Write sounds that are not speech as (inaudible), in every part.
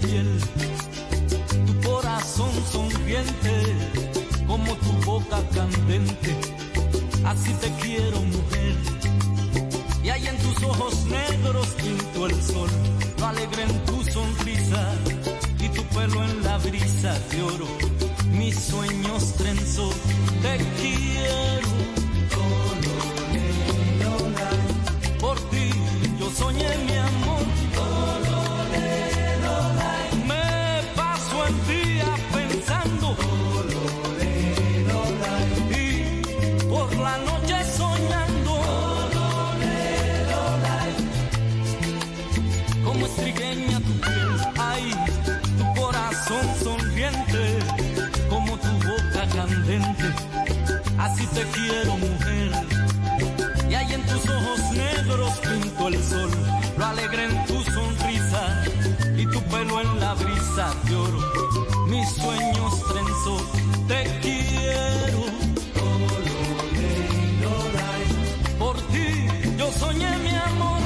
piel, tu corazón sonriente, como tu boca candente. Así te quiero, mujer. Y hay en tus ojos negros pinto el sol, lo alegre en tu sonrisa y tu pelo en la brisa de oro. Mis sueños trenzó, te quiero te quiero mujer. Y hay en tus ojos negros pinto el sol, lo alegre en tu sonrisa y tu pelo en la brisa de oro. Mis sueños trenzó, te quiero. Por ti yo soñé mi amor.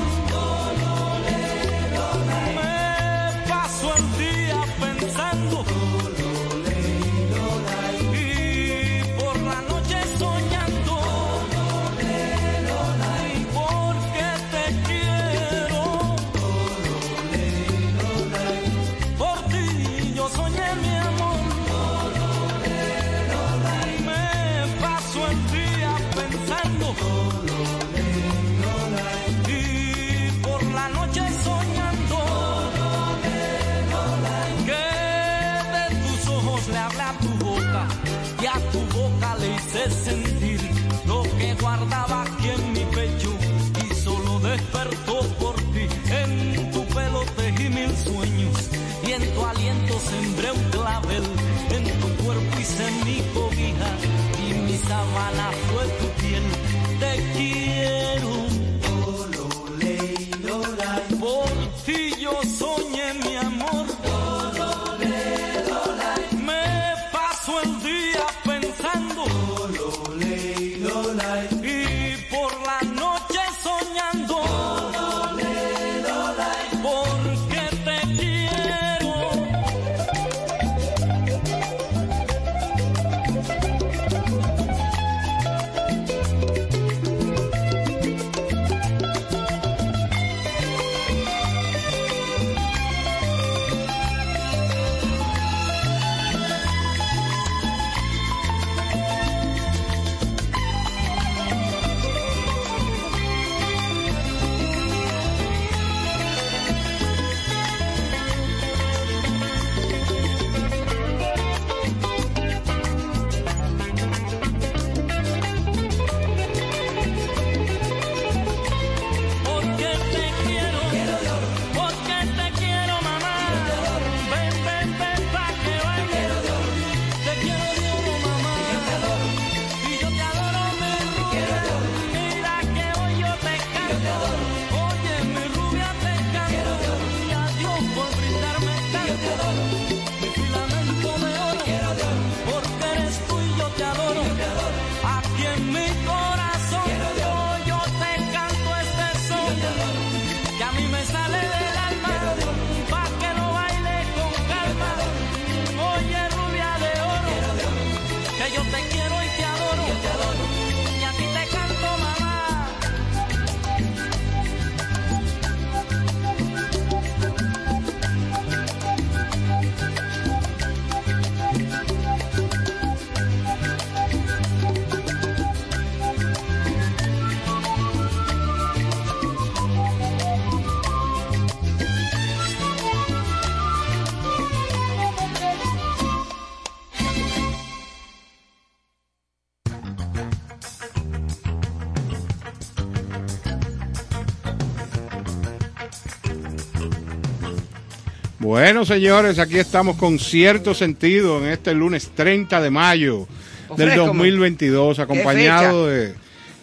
Bueno, señores, aquí estamos con cierto sentido en este lunes 30 de mayo del 2022, acompañado de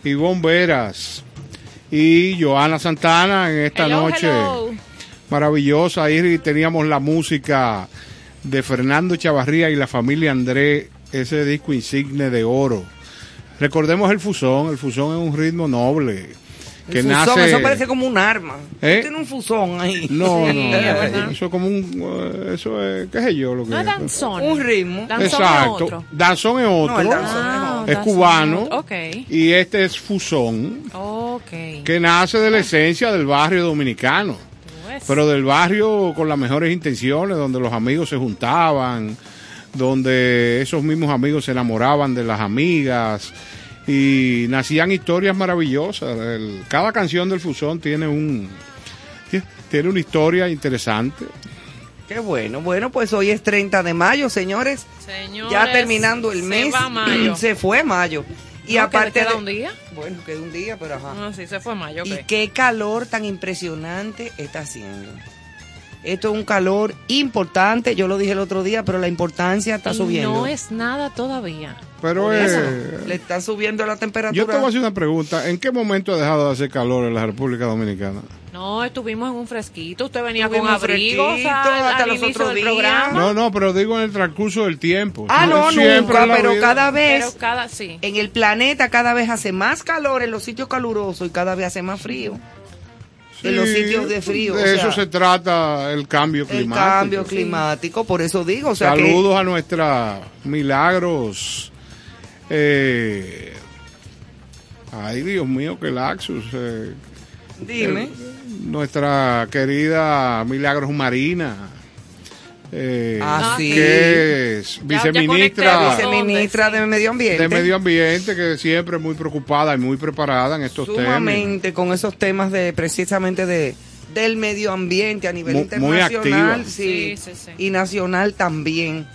Ivonne Veras y Joana Santana en esta noche maravillosa. Ahí teníamos la música de Fernando Chavarría y la familia André, ese disco insigne de oro. Recordemos el fusón, el fusón es un ritmo noble que nace... Eso parece como un arma. ¿Eh? Tiene un fusón ahí. No, no, eso es como un... Eh, eso es, ¿qué sé yo? Lo que no es danzón. Un ritmo. Exacto. Es otro. Danzón es otro. No, danzón ah, es, cubano. Okay. Y este es fusón. Okay. Que nace de la esencia del barrio dominicano. Pues. Pero del barrio con las mejores intenciones, donde los amigos se juntaban, donde esos mismos amigos se enamoraban de las amigas y nacían historias maravillosas. cada canción del Fusón tiene un tiene una historia interesante. Qué bueno. Bueno, pues hoy es 30 de mayo, señores. ya terminando el mes. Se, mayo. (clears throat) se fue mayo. Y aparte queda un día. Bueno, queda un día, pero ajá. No, sí, se fue mayo. Y qué calor tan impresionante está haciendo. Esto es un calor importante, yo lo dije el otro día, pero la importancia está subiendo. No es nada todavía. Pero le está subiendo la temperatura. Yo te voy a hacer una pregunta. ¿En qué momento ha dejado de hacer calor en la República Dominicana? No, estuvimos en un fresquito. Usted venía con abrigo hasta los otros días. Programa. No, no, pero digo en el transcurso del tiempo. Ah, no, nunca, pero cada vez pero cada, sí. en el planeta cada vez hace más calor en los sitios calurosos y cada vez hace más frío en los sitios de frío. De eso se trata el cambio climático. El cambio climático, por eso digo. Saludos a nuestra Milagros. Eh, ay, Dios mío, qué laxus. Eh, Dime. Eh, nuestra querida Milagros Marina. Eh, ah, que es viceministra, viceministra de Medio Ambiente. De Medio Ambiente, que siempre muy preocupada y muy preparada en estos temas. Sumamente con esos temas de precisamente de del medio ambiente a nivel internacional sí, y nacional también.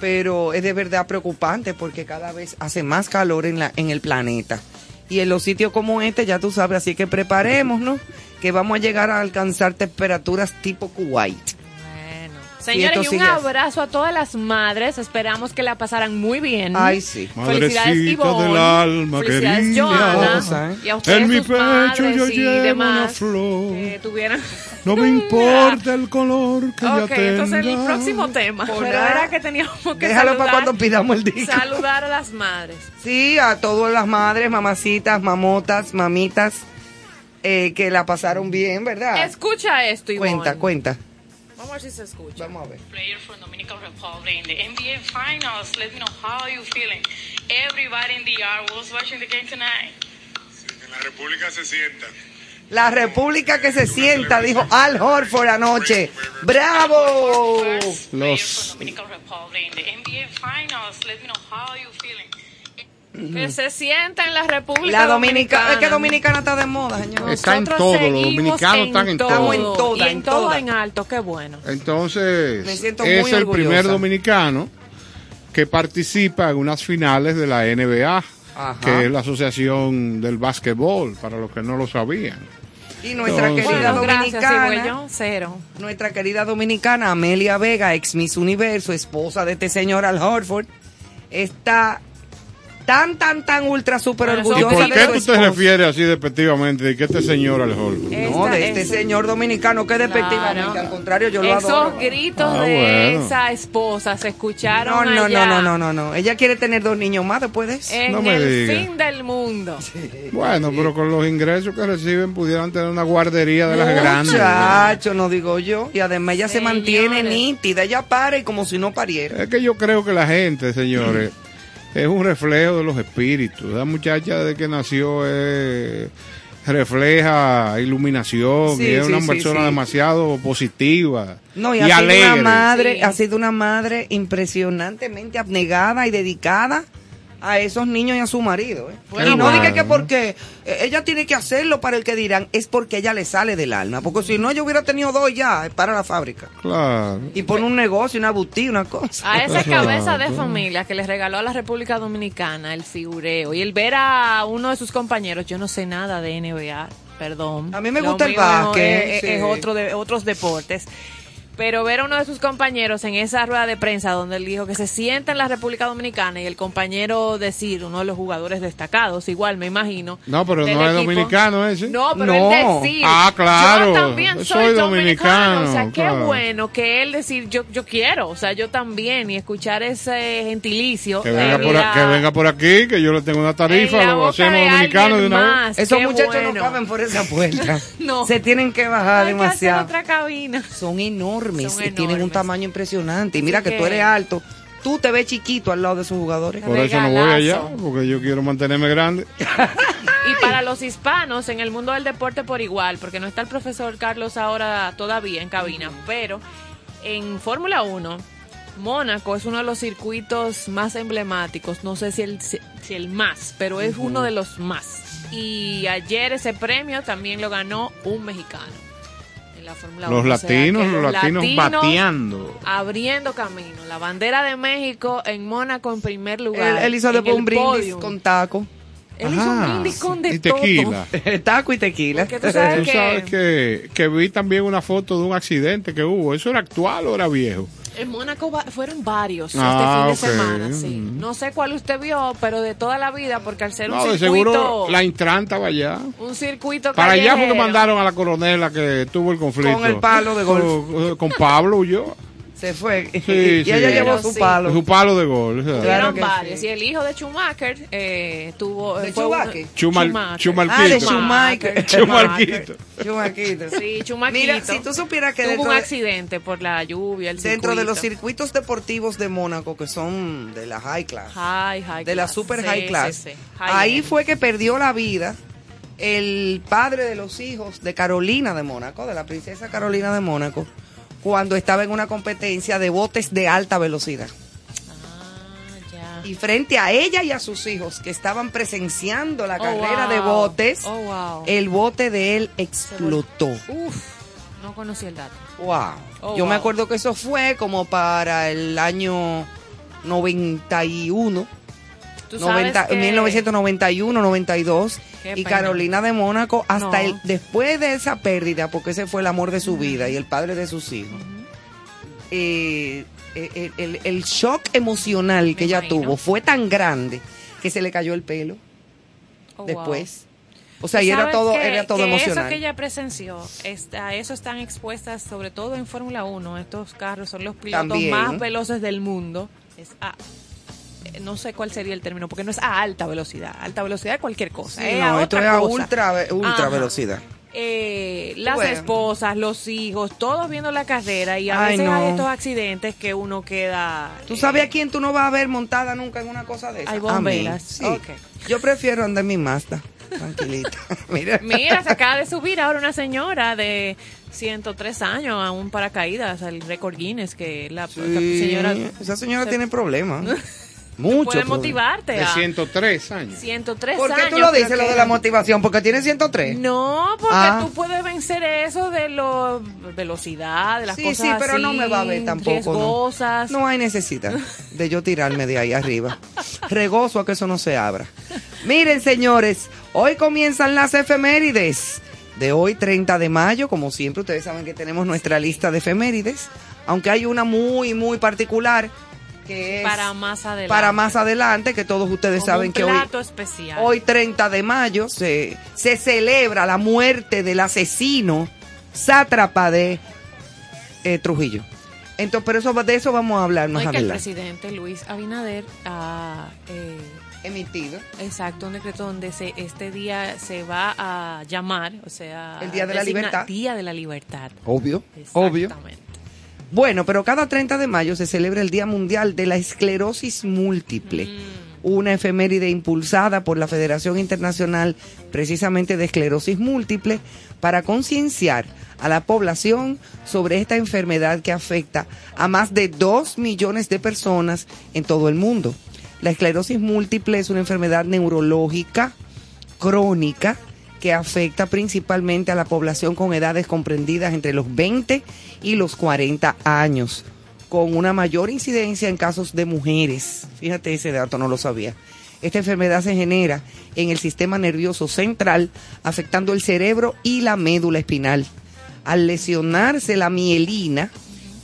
Pero es de verdad preocupante porque cada vez hace más calor en, la, en el planeta. Y en los sitios como este, ya tú sabes, así que preparémonos que vamos a llegar a alcanzar temperaturas tipo Kuwait. Señores, y un abrazo a todas las madres. Esperamos que la pasaran muy bien. Ay, sí. Felicidades, Ivonne. del alma Felicidades, Joana. Y a ustedes, en mi pecho yo llevo una flor. (laughs) No me importa el color que okay, ya tenga. entonces el próximo tema. Pero era que teníamos que Déjalo saludar, para cuando pidamos el disco. Saludar a las madres. Sí, a todas las madres, mamacitas, mamotas, mamitas, eh, que la pasaron bien, ¿verdad? Escucha esto, Ivonne. Cuenta, cuenta. Vamos a ver si se escucha. Vamos a ver. Player from Dominican Republic in the NBA Finals. Let me know how you feeling. Everybody in the yard was watching the game tonight. En la República se sienta. La República que se sienta, dijo Al Horford anoche. ¡Bravo! Los... Dominican Republic in the NBA Finals. Let me know how you feeling. Que se sienta en la República la Dominicana. Es que Dominicana está de moda, señor. Está en todo, los dominicanos están en todo. Estamos en toda, en, todo en alto, qué bueno. Entonces, es el primer dominicano que participa en unas finales de la NBA, que es la Asociación del Básquetbol, para los que no lo sabían. Y nuestra querida dominicana, cero. nuestra querida dominicana Amelia Vega, ex Miss Universo, esposa de este señor Al Horford, está tan, tan, tan ultra super orgullosa. ¿Por qué tú te refieres así despectivamente de que este señor al No, de este señor dominicano que despectivamente, al contrario, yo lo adoro. Esos gritos ah, de esa esposa se escucharon no, no, allá. No, no, no, no, Ella quiere tener dos niños más después de eso. En el fin del mundo. Bueno, pero con los ingresos que reciben pudieran tener una guardería de las grandes. Muchacho, no digo yo. Y además ella se mantiene nítida, ella para y como si no pariera. Es que yo creo que la gente, señores es un reflejo de los espíritus. La muchacha desde que nació refleja iluminación y es una persona demasiado positiva no, y, ha Sido una madre, ha sido una madre impresionantemente abnegada y dedicada a esos niños y a su marido. ¿eh? y no diga que porque eh, ella tiene que hacerlo para el que dirán, es porque ella le sale del alma. Porque si no, ella hubiera tenido dos ya para la fábrica. Claro. Y pone un negocio, una boutique, una cosa. A esa cabeza de familia que le regaló a la República Dominicana el figureo y el ver a uno de sus compañeros, yo no sé nada de NBA, perdón. A mí me gusta el básquet. Es, otro de otros deportes pero ver a uno de sus compañeros en esa rueda de prensa donde él dijo que se sienta en la República Dominicana y el compañero decir, uno de los jugadores destacados, igual me imagino. No, pero no es dominicano ese. No, pero él decir. Ah, claro. Yo también soy, dominicano. O sea, qué bueno que él decir, yo, yo quiero, o sea, yo también, y escuchar ese gentilicio. Que venga, por, que venga por aquí, que yo le tengo una tarifa, lo hacemos dominicano de una vez. Esos muchachos no caben por esa puerta. (laughs) no. Se tienen que bajar demasiado. otra cabina. Son enormes y tienen un tamaño impresionante. Y mira que, tú eres alto, tú te ves chiquito al lado de esos jugadores. Por eso no voy allá, porque yo quiero mantenerme grande. (laughs) y para los hispanos en el mundo del deporte por igual, porque no está el profesor Carlos ahora todavía en cabina, pero en Fórmula 1, Mónaco es uno de los circuitos más emblemáticos, no sé si el, si el más, pero es uno de los más. Y ayer ese premio también lo ganó un mexicano los latinos, los, latinos, bateando. Abriendo camino. La bandera de México en Mónaco en primer lugar. Él, hizo después un brindis con taco. Él hizo un brindis con de y tequila. (laughs) taco y tequila. tú sabes, que... que, vi también una foto de un accidente que hubo. ¿Eso era actual o era viejo? En Mónaco fueron varios ah, este fin de semana, sí. Mm. No sé cuál usted vio, pero de toda la vida, porque al ser un circuito... seguro la Intran estaba allá. Un circuito Para allá porque mandaron a la coronela que tuvo el conflicto. Con el palo de golf. Con, con Pablo huyó se fue. y ella (laughs) llevó su palo. Su palo de gol. Claro varios. Y el hijo de Schumacher eh, tuvo. ¿De Schumacher? Schumacher. Ah, de Schumacher. Schumacher. Schumacher. Sí, Schumacher. Mira, si tú supieras que. Tuvo un accidente por la lluvia. El dentro de los circuitos deportivos de Mónaco, que son de la high class. High, high de la super high class. ahí fue que perdió la vida el padre de los hijos de Carolina de Mónaco, de la princesa Carolina de Mónaco cuando estaba en una competencia de botes de alta velocidad. Ah, y frente a ella y a sus hijos que estaban presenciando la oh, carrera de botes, oh, el bote de él explotó. Uf, no conocí el dato. Wow. Oh, Yo me acuerdo que eso fue como para el año 91. 1991, 92 y Carolina de Mónaco hasta el después de esa pérdida, porque ese fue el amor de su vida y el padre de sus hijos. Eh, eh, el, shock emocional que ella tuvo fue tan grande que se le cayó el pelo oh, después. O sea, y era todo, era todo emocional. Eso que ella presenció, a eso están expuestas, sobre todo en Fórmula 1. Estos carros son los pilotos más veloces del mundo. Es no sé cuál sería el término, porque no es a alta velocidad. Alta velocidad es cualquier cosa. no, esto es a ultra, ultra velocidad. Eh, las esposas, los hijos, todos viendo la carrera y a veces hay estos accidentes que uno queda... ¿Tú sabes a quién tú no vas a ver montada nunca en una cosa de esas? Hay bomberas. Sí. Yo prefiero andar en mi Mazda, tranquilita. (laughs) (laughs) Mira. Mira, se acaba de subir ahora una señora de 103 años a un paracaídas, el récord Guinness, que la, señora... Esa señora tiene problemas. (laughs) Mucho. Puede motivarte. De 103 años. 103 años. ¿Por qué tú lo dices, lo de la motivación? ¿Porque tiene 103? No, porque ah. tú puedes vencer eso de la velocidad, de las cosas Sí, sí, pero no me va a ver tampoco. No. no hay necesidad de yo tirarme de ahí arriba. Regozo a que eso no se abra. Miren, señores, hoy comienzan las efemérides. De hoy, 30 de mayo, como siempre, ustedes saben que tenemos nuestra lista de efemérides. Aunque hay una muy, muy particular que es para más adelante. Para más adelante, que todos ustedes saben que hoy, especial. hoy 30 de mayo se, se celebra la muerte del asesino sátrapa de eh, Trujillo. Entonces, pero eso, de eso vamos a hablar más adelante. el presidente Luis Abinader ha eh, emitido. Exacto, un decreto donde se, este día se va a llamar, o sea, el Día de la Libertad. Día de la Libertad. Obvio, obvio. Bueno, pero cada 30 de mayo se celebra el Día Mundial de la Esclerosis Múltiple. Mm. Una efeméride impulsada por la Federación Internacional precisamente de Esclerosis Múltiple para concienciar a la población sobre esta enfermedad que afecta a más de 2 millones de personas en todo el mundo. La esclerosis múltiple es una enfermedad neurológica crónica que afecta principalmente a la población con edades comprendidas entre los 20 y los 40 años, con una mayor incidencia en casos de mujeres. Fíjate, ese dato no lo sabía. Esta enfermedad se genera en el sistema nervioso central, afectando el cerebro y la médula espinal. Al lesionarse la mielina,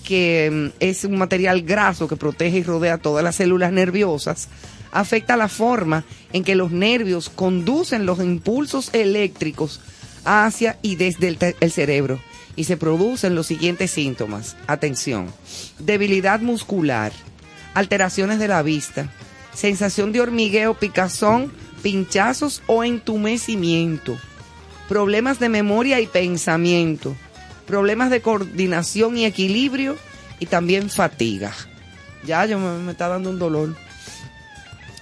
que mm, es un material graso que protege y rodea todas las células nerviosas, afecta la forma en que los nervios conducen los impulsos eléctricos hacia y desde el, cerebro y se producen los siguientes síntomas. Atención, debilidad muscular, alteraciones de la vista, sensación de hormigueo, picazón, pinchazos o entumecimiento, problemas de memoria y pensamiento, problemas de coordinación y equilibrio y también fatiga. Ya, yo me está dando un dolor.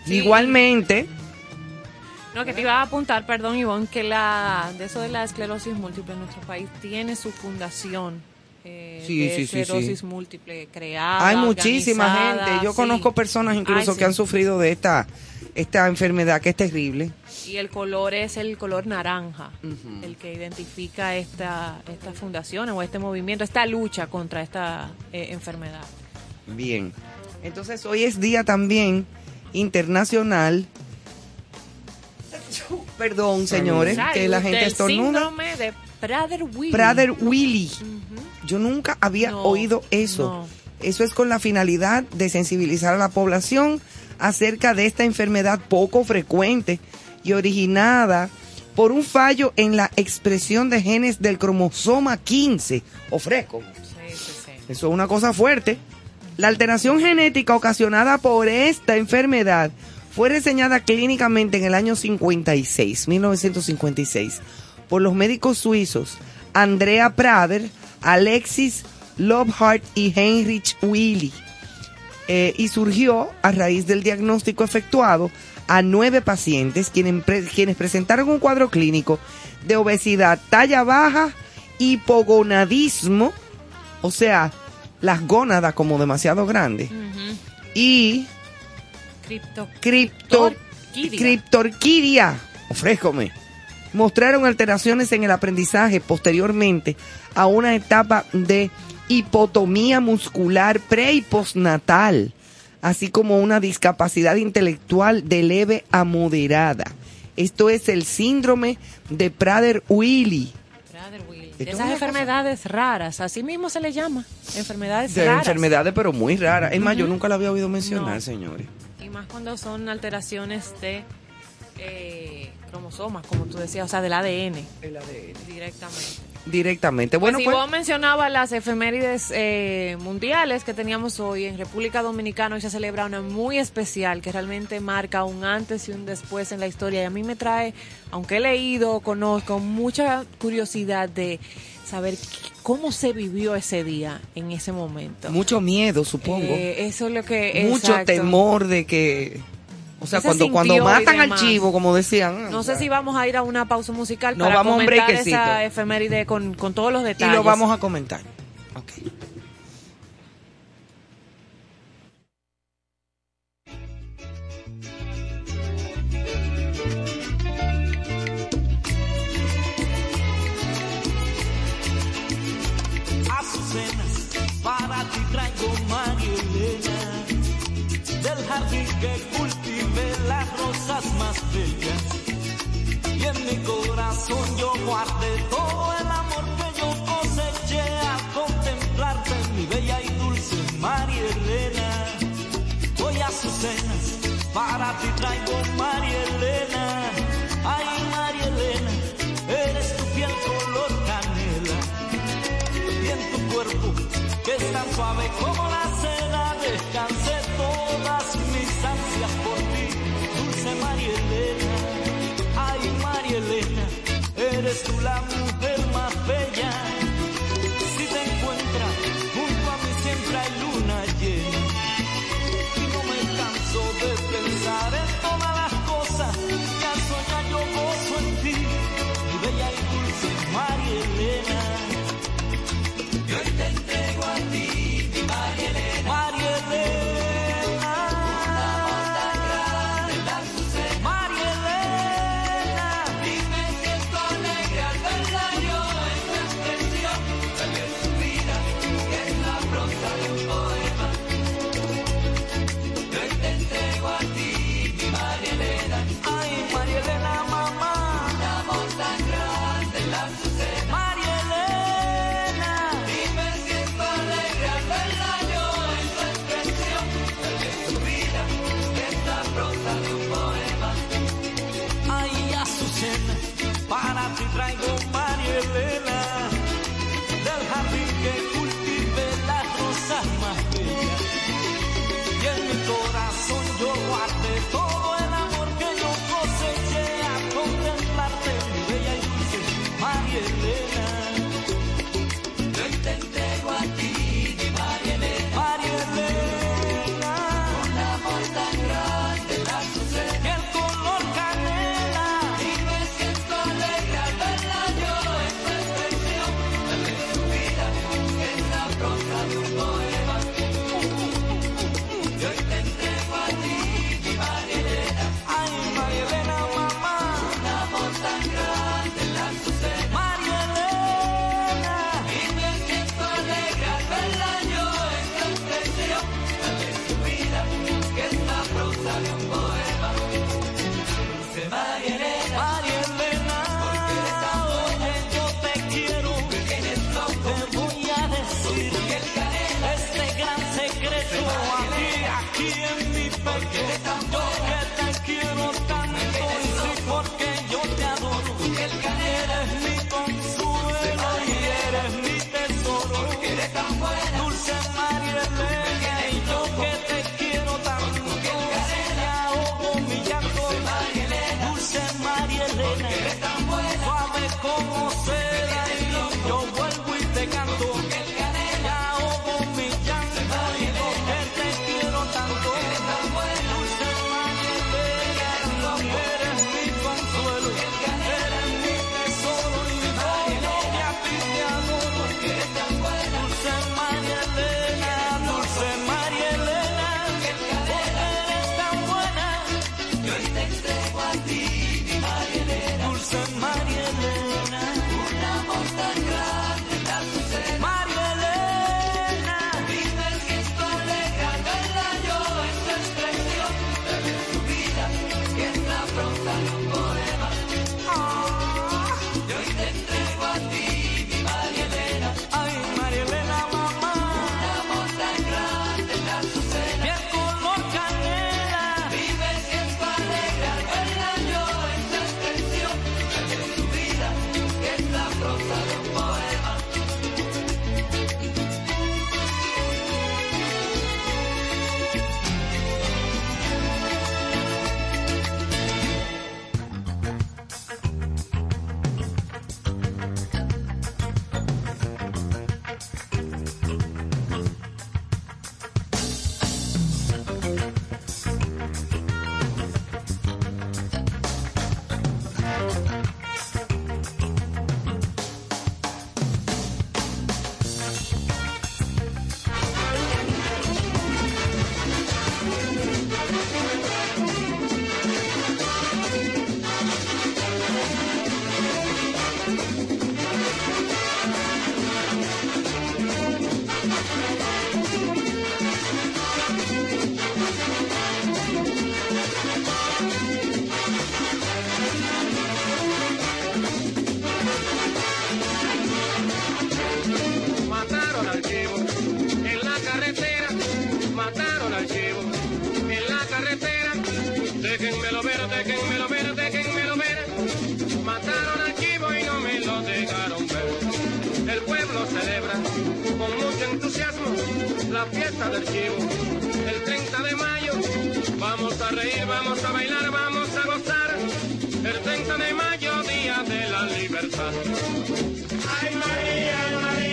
Igualmente. No, que te iba a apuntar, perdón, Ivonne, que la de eso de la esclerosis múltiple en nuestro país tiene su fundación. Eh, de esclerosis múltiple creada. Hay muchísima gente. Yo conozco personas incluso que han sufrido de esta, esta enfermedad que es terrible. Y el color es el color naranja, el que identifica esta, esta fundación o este movimiento, esta lucha contra esta eh, enfermedad. Bien. Entonces hoy es día también internacional. Perdón, señores, que la gente estornuda. Síndrome de Prader-Willi. Prader-Willi. Yo nunca había oído eso. Eso es con la finalidad de sensibilizar a la población acerca de esta enfermedad poco frecuente y originada por un fallo en la expresión de genes del cromosoma 15 o fresco. Eso es una cosa fuerte. La alteración genética ocasionada por esta enfermedad fue reseñada clínicamente en el año 56, 1956, por los médicos suizos Andrea Prader, Alexis Lobhart y Heinrich Willy. Eh, y surgió a raíz del diagnóstico efectuado a nueve pacientes quienes, quienes presentaron un cuadro clínico de obesidad, talla baja, hipogonadismo, o sea, las gónadas como demasiado grandes. Y criptorquidia. Ofrézcome. Mostraron alteraciones en el aprendizaje posteriormente a una etapa de hipotomía muscular pre y postnatal, así como una discapacidad intelectual de leve a moderada. Esto es el síndrome de Prader-Willi esas enfermedades raras, así mismo se le llama, enfermedades de raras. enfermedades, pero muy raras. Es más, yo nunca la había oído mencionar, señores. Y más cuando son alteraciones de eh, cromosomas, como tú decías, o sea, del ADN. El ADN. Directamente directamente. Bueno, pues, si vos mencionabas las efemérides eh, mundiales que teníamos hoy en República Dominicana, hoy se celebra una muy especial que realmente marca un antes y un después en la historia. Y a mí me trae, aunque he leído, conozco, mucha curiosidad de saber cómo se vivió ese día en ese momento. Mucho miedo, supongo. Eh, eso es lo que... Mucho temor de que o sea, cuando, cuando matan al chivo, como decían. No sé si vamos a ir a una pausa musical para vamos comentar esa efeméride con, con todos los detalles. Y lo vamos a comentar. Okay. Y en mi corazón yo guardé todo el amor que yo coseché a contemplarte, mi bella y dulce María Elena. ti traigo María Elena. Ay, María Elena, eres tu piel color canela. Y en tu cuerpo, que es tan suave como la seda, descanse eres tú la mujer más bella. porque eres tan buena. Del. El 30 de mayo vamos a reír, vamos a bailar, vamos a gozar. El 30 de mayo, día de la libertad. Ay María, María,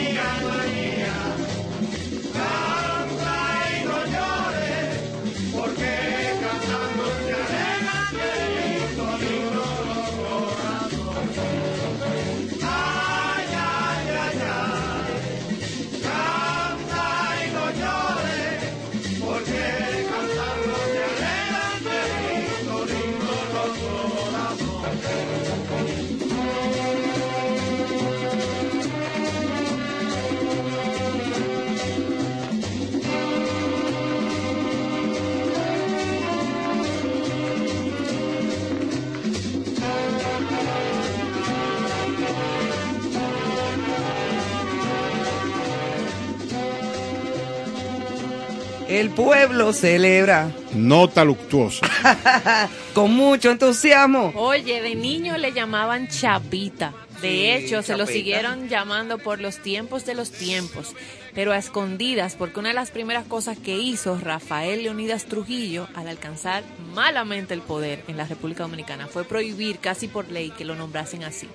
El pueblo celebra Nota luctuosa. (laughs) con mucho entusiasmo. Oye, de niño le llamaban Chapita. De Sí, hecho, se lo siguieron llamando por los tiempos de los tiempos, pero a escondidas, porque una de las primeras cosas que hizo Rafael Leonidas Trujillo al alcanzar malamente el poder en la República Dominicana fue prohibir casi por ley que lo nombrasen así.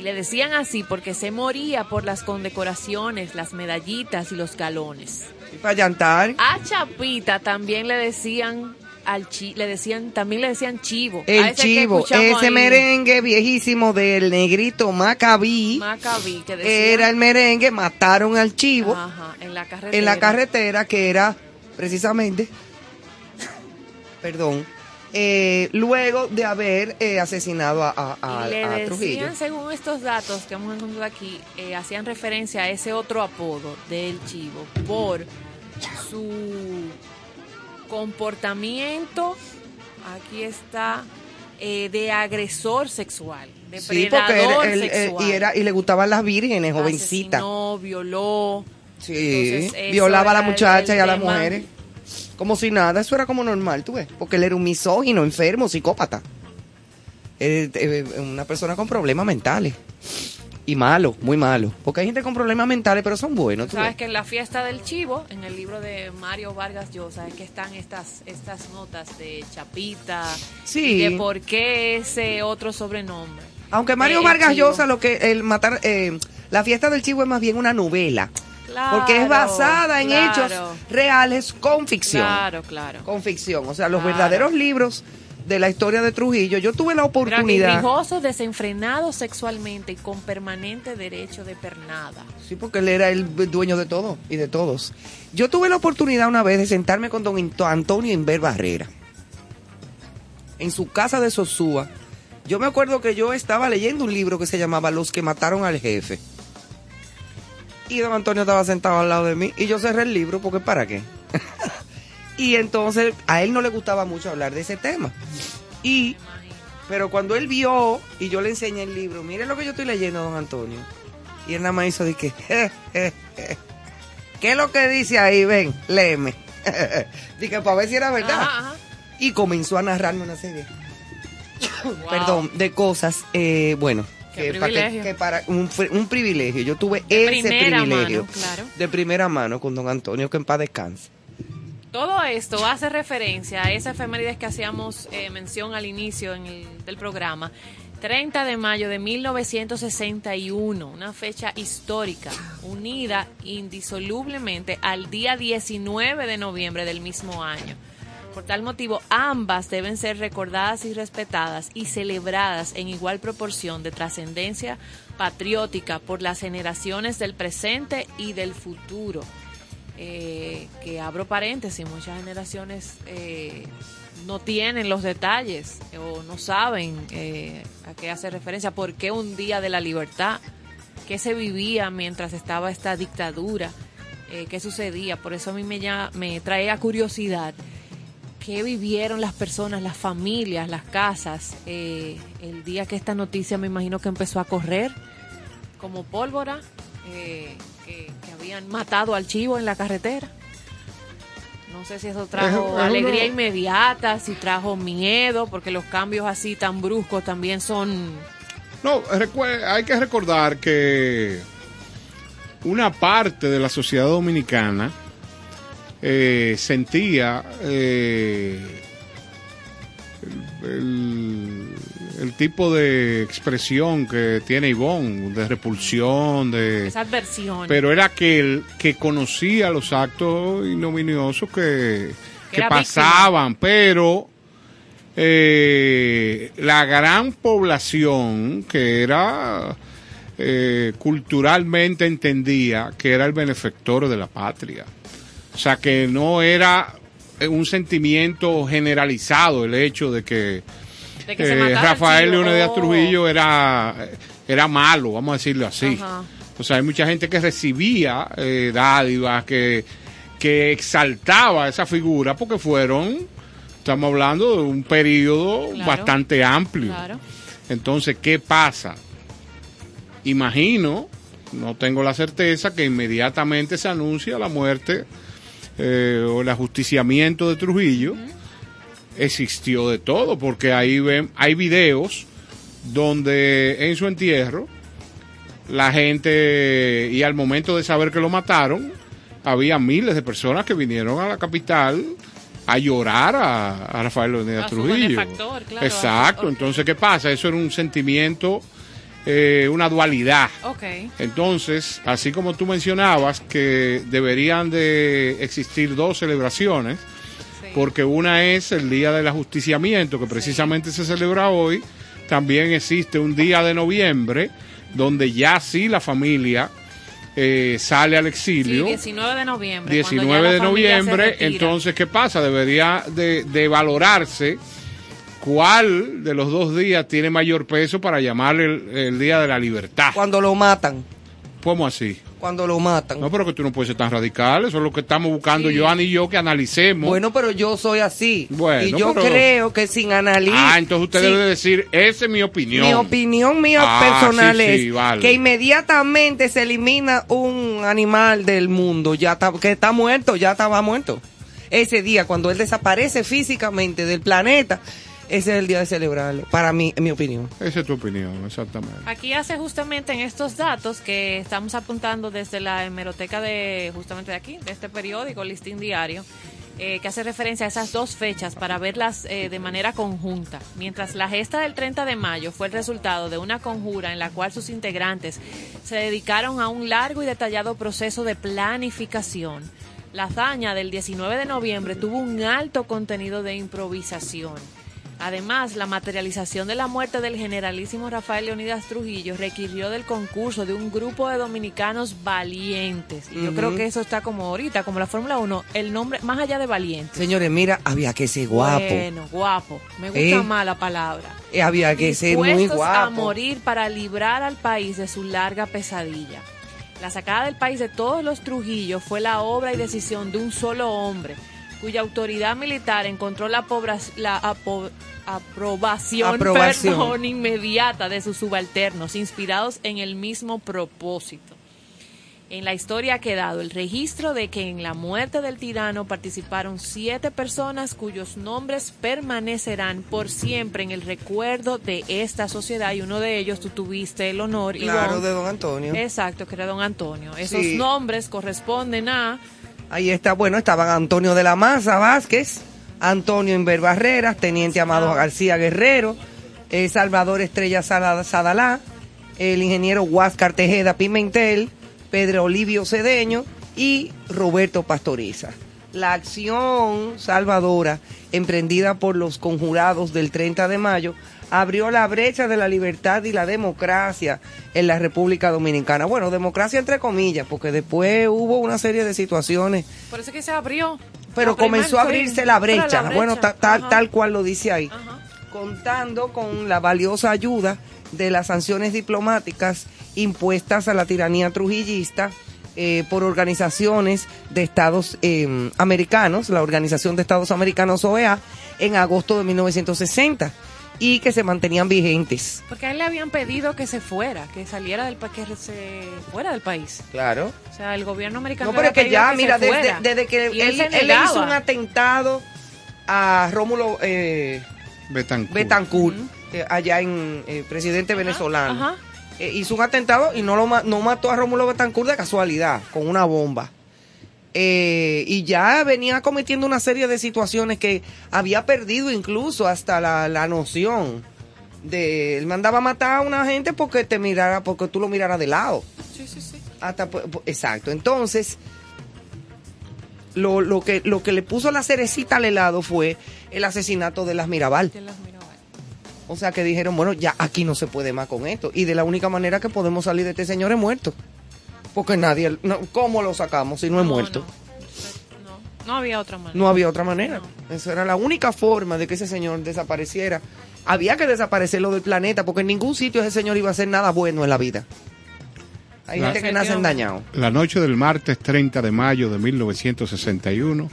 Y le decían así porque se moría por las condecoraciones, las medallitas y los galones. Y para llantar. A Chapita también le decían al chi, le decían también le decían chivo. El ese chivo, ese ahí, merengue viejísimo del negrito Macabí. Maccabi, que decía, Era el merengue, mataron al chivo Ajá, en la carretera. en la carretera que era precisamente, (laughs) perdón, eh, luego de haber eh, asesinado a, a- a- Y le a Trujillo. decían, según estos datos que hemos encontrado aquí, eh, hacían referencia a ese otro apodo del chivo por su comportamiento, aquí está, eh, de agresor sexual, Sí, porque él- él- él- sexual. y, era, y le gustaban las vírgenes, jovencitas. Violó. Sí, Entonces, violaba a la muchacha y a las mujeres. Como si nada, eso era como normal, tú ves. Porque él era un misógino, enfermo, psicópata. Eh, eh, una persona con problemas mentales. Y malo, muy malo. Porque hay gente con problemas mentales, pero son buenos. tú Sabes ves. que en la fiesta del chivo, en el libro de Mario Vargas Llosa, es que están estas estas notas de Chapita, Sí. de por qué ese otro sobrenombre. Aunque Mario Eh, Vargas. Llosa, lo que el matar, la fiesta del chivo es más bien una novela. Claro, porque es basada en claro. hechos reales con ficción. Claro, claro. Con ficción. O sea, los Claro. verdaderos libros de la historia de Trujillo. Yo tuve la oportunidad. Rijoso, desenfrenado sexualmente y con permanente derecho de pernada. Sí, porque él era el dueño de todo y de todos. Yo tuve la oportunidad una vez de sentarme con don Antonio Inver Barrera en su casa de Sosúa. Yo me acuerdo que yo estaba leyendo un libro que se llamaba Los que mataron al jefe. Y don Antonio estaba sentado al lado de mí y yo cerré el libro porque ¿para qué? (laughs) y entonces a él no le gustaba mucho hablar de ese tema. Y pero cuando él vio y yo le enseñé el libro, mire lo que yo estoy leyendo, don Antonio. Y él nada más hizo de que, (laughs) ¿qué es lo que dice ahí? Ven, léeme. (laughs) Dije, para ver si era verdad. Ajá, ajá. Y comenzó a narrarme una serie, (coughs) Wow. perdón, de cosas, eh, bueno, que, para, que- privilegio. que para un, privilegio. Yo tuve De ese privilegio mano, claro. de primera mano con don Antonio, que en paz descanse. Todo esto hace referencia a esa efemérides que hacíamos eh, mención al inicio en el- del programa. 30 de mayo de 1961, una fecha histórica, unida indisolublemente al día 19 de noviembre del mismo año. Por tal motivo, ambas deben ser recordadas y respetadas y celebradas en igual proporción de trascendencia patriótica por las generaciones del presente y del futuro. Eh, que abro paréntesis, muchas generaciones eh, no tienen los detalles o no saben eh, a qué hace referencia, por qué un día de la libertad, qué se vivía mientras estaba esta dictadura, eh, qué sucedía. Por eso a mí me, me trae a curiosidad qué vivieron las personas, las familias, las casas, eh, el día que esta noticia me imagino que empezó a correr como pólvora, eh, que, que habían matado al chivo en la carretera. No sé si eso trajo Es- es alegría una- inmediata, si trajo miedo, porque los cambios así tan bruscos también son... No, hay que recordar que una parte de la sociedad dominicana eh, sentía eh, el, el, tipo de expresión que tiene Ivonne, de repulsión, de... Esa adversión. Pero era aquel que conocía los actos ignominiosos que, que pasaban, pero eh, la gran población que era eh, culturalmente entendía que era el benefactor de la patria. O sea, que no era un sentimiento generalizado el hecho de que, eh, Rafael Leónidas Trujillo era, era malo, vamos a decirlo así. O sea, hay mucha gente que recibía eh, dádivas, que, que exaltaba esa figura porque fueron, estamos hablando de un periodo bastante amplio. Entonces, ¿qué pasa? Imagino, no tengo la certeza, que inmediatamente se anuncia la muerte eh, o el ajusticiamiento de Trujillo. Existió de todo, porque ahí ven, hay videos donde en su entierro la gente, y al momento de saber que lo mataron, había miles de personas que vinieron a la capital a llorar a, Rafael Leonidas Trujillo. Exacto, entonces ¿qué pasa? Eso era un sentimiento, eh, una dualidad. Entonces, así como tú mencionabas que deberían de existir dos celebraciones, porque una es el Día del Ajusticiamiento, que precisamente se celebra hoy, también existe un día de noviembre, donde ya sí la familia eh, sale al exilio. 19 de noviembre. 19 de noviembre, entonces, ¿qué pasa? Debería de, valorarse cuál de los dos días tiene mayor peso para llamar el Día de la Libertad. Cuando lo matan. ¿Cómo así? cuando lo matan. No, pero que tú no puedes ser tan radical. Eso es lo que estamos buscando, Joan y yo, que analicemos. Bueno, pero yo soy así. Bueno, y yo creo que sin analizar. Ah, entonces usted debe decir, esa es mi opinión. Mi opinión mía ah, personal es que inmediatamente se elimina un animal del mundo, ya está, que está muerto, ya estaba muerto. Ese día, cuando él desaparece físicamente del planeta, ese es el día de celebrarlo, para mí, en mi opinión. Esa es tu opinión, exactamente. Aquí hace justamente en estos datos que estamos apuntando desde la hemeroteca de, justamente de aquí, de este periódico, Listín Diario, eh, que hace referencia a esas dos fechas para verlas eh, de manera conjunta. Mientras la gesta del 30 de mayo fue el resultado de una conjura en la cual sus integrantes se dedicaron a un largo y detallado proceso de planificación. La hazaña del 19 de noviembre tuvo un alto contenido de improvisación Además, la materialización de la muerte del generalísimo Rafael Leonidas Trujillo requirió del concurso de un grupo de dominicanos valientes. Y yo creo que eso está como ahorita, como la Fórmula 1, el nombre más allá de valientes. Señores, mira, había que ser guapo. Bueno, guapo. Me gusta ¿Eh? más la palabra. Eh, había que ser muy guapo. a morir para librar al país de su larga pesadilla. La sacada del país de todos los Trujillos fue la obra y decisión de un solo hombre cuya autoridad militar encontró la, la aprobación, inmediata de sus subalternos, inspirados en el mismo propósito. En la historia ha quedado el registro de que en la muerte del tirano participaron siete personas cuyos nombres permanecerán por siempre en el recuerdo de esta sociedad y uno de ellos tú tuviste el honor. Claro, de don Antonio. Exacto, que era don Antonio. Esos nombres corresponden a Ahí está, bueno, estaban Antonio de la Maza Vázquez, Antonio Inver Barreras, Teniente Amado García Guerrero, eh, Salvador Estrella Sadalá, el ingeniero Huáscar Tejeda Pimentel, Pedro Olivio Cedeño y Roberto Pastoriza. La acción salvadora emprendida por los conjurados del 30 de mayo abrió la brecha de la libertad y la democracia en la República Dominicana. Bueno, democracia entre comillas, porque después hubo una serie de situaciones. Por eso que se abrió. Pero comenzó a abrirse la brecha, bueno, tal, tal cual lo dice ahí, contando con la valiosa ayuda de las sanciones diplomáticas impuestas a la tiranía trujillista eh, por organizaciones de Estados eh, Americanos, la Organización de Estados Americanos OEA, en agosto de 1960 y que se mantenían vigentes. Porque a él le habían pedido que se fuera, que saliera del país, que se fuera del país. Claro. O sea, el gobierno americano. No, pero es que ya, mira, desde, que él, le hizo un atentado a Rómulo eh, Betancourt, eh, allá en eh, presidente venezolano. hizo un atentado y no lo no mató a Rómulo Betancourt de casualidad, con una bomba. Eh, y ya venía cometiendo una serie de situaciones que había perdido incluso hasta la, la noción de él mandaba a matar a una gente porque te mirara porque tú lo miraras de lado. Sí, sí, sí. hasta exacto. Entonces lo, lo que lo que le puso la cerecita al helado fue el asesinato de las Mirabal. De las Mirabal. o sea que dijeron bueno ya aquí no se puede más con esto y de la única manera que podemos salir de este señor es muerto porque nadie no, cómo lo sacamos si no es muerto No, no, no había otra manera. No había otra manera. Eso era la única forma de que ese señor desapareciera. Había que desaparecerlo del planeta porque en ningún sitio ese señor iba a hacer nada bueno en la vida. Hay La- gente que nace dañado. La noche del martes 30 de mayo de 1961,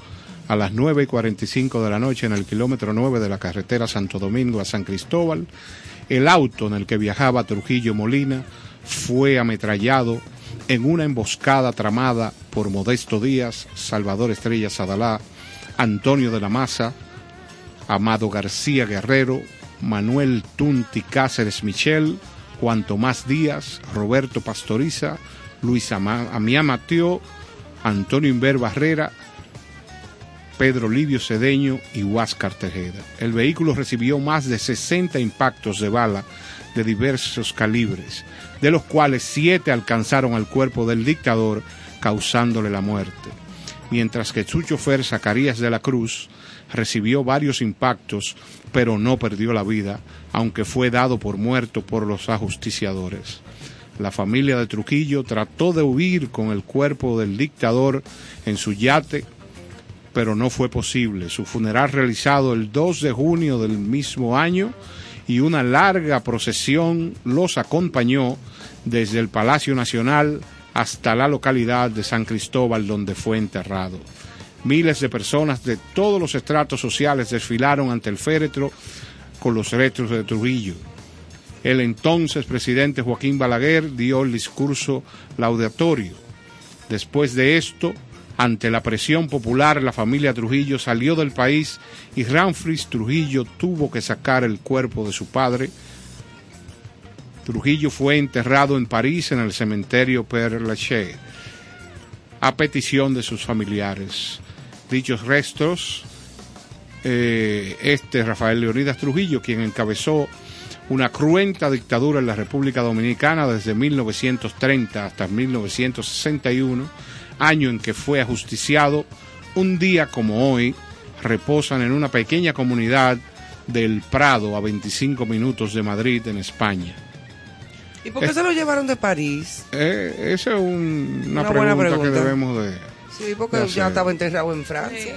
a las 9 y 45 de la noche en el kilómetro 9 de la carretera Santo Domingo a San Cristóbal, el auto en el que viajaba Trujillo Molina fue ametrallado en una emboscada tramada por Modesto Díaz, Salvador Estrella Sadalá, Antonio de la Maza, Amado García Guerrero, Manuel Tunti Cáceres Michel, Juan Tomás Díaz, Roberto Pastoriza, Luis Amiá Mateo, Antonio Inver Barrera, Pedro Livio Cedeño y Huáscar Tejeda. El vehículo recibió más de 60 impactos de bala de diversos calibres, de los cuales siete alcanzaron al cuerpo del dictador, causándole la muerte, mientras que su chofer Zacarías de la Cruz recibió varios impactos, pero no perdió la vida, aunque fue dado por muerto por los ajusticiadores. La familia de Trujillo trató de huir con el cuerpo del dictador en su yate, pero no fue posible. Su funeral realizado el 2 de junio del mismo año y una larga procesión los acompañó desde el Palacio Nacional hasta la localidad de San Cristóbal donde fue enterrado. Miles de personas de todos los estratos sociales desfilaron ante el féretro con los restos de Trujillo. El entonces presidente Joaquín Balaguer dio el discurso laudatorio. Después de esto, ante la presión popular, la familia Trujillo salió del país y Ramfris Trujillo tuvo que sacar el cuerpo de su padre. Trujillo fue enterrado en París en el cementerio Père Lachaise a petición de sus familiares. Dichos restos, eh, este Rafael Leonidas Trujillo, quien encabezó una cruenta dictadura en la República Dominicana desde 1930 hasta 1961, año en que fue ajusticiado, un día como hoy, reposan en una pequeña comunidad del Prado a 25 minutos de Madrid, en España. ¿Y por qué Es- se lo llevaron de París? Eh, esa es un- una, pregunta, que debemos de... Sí, porque de ya estaba enterrado en Francia.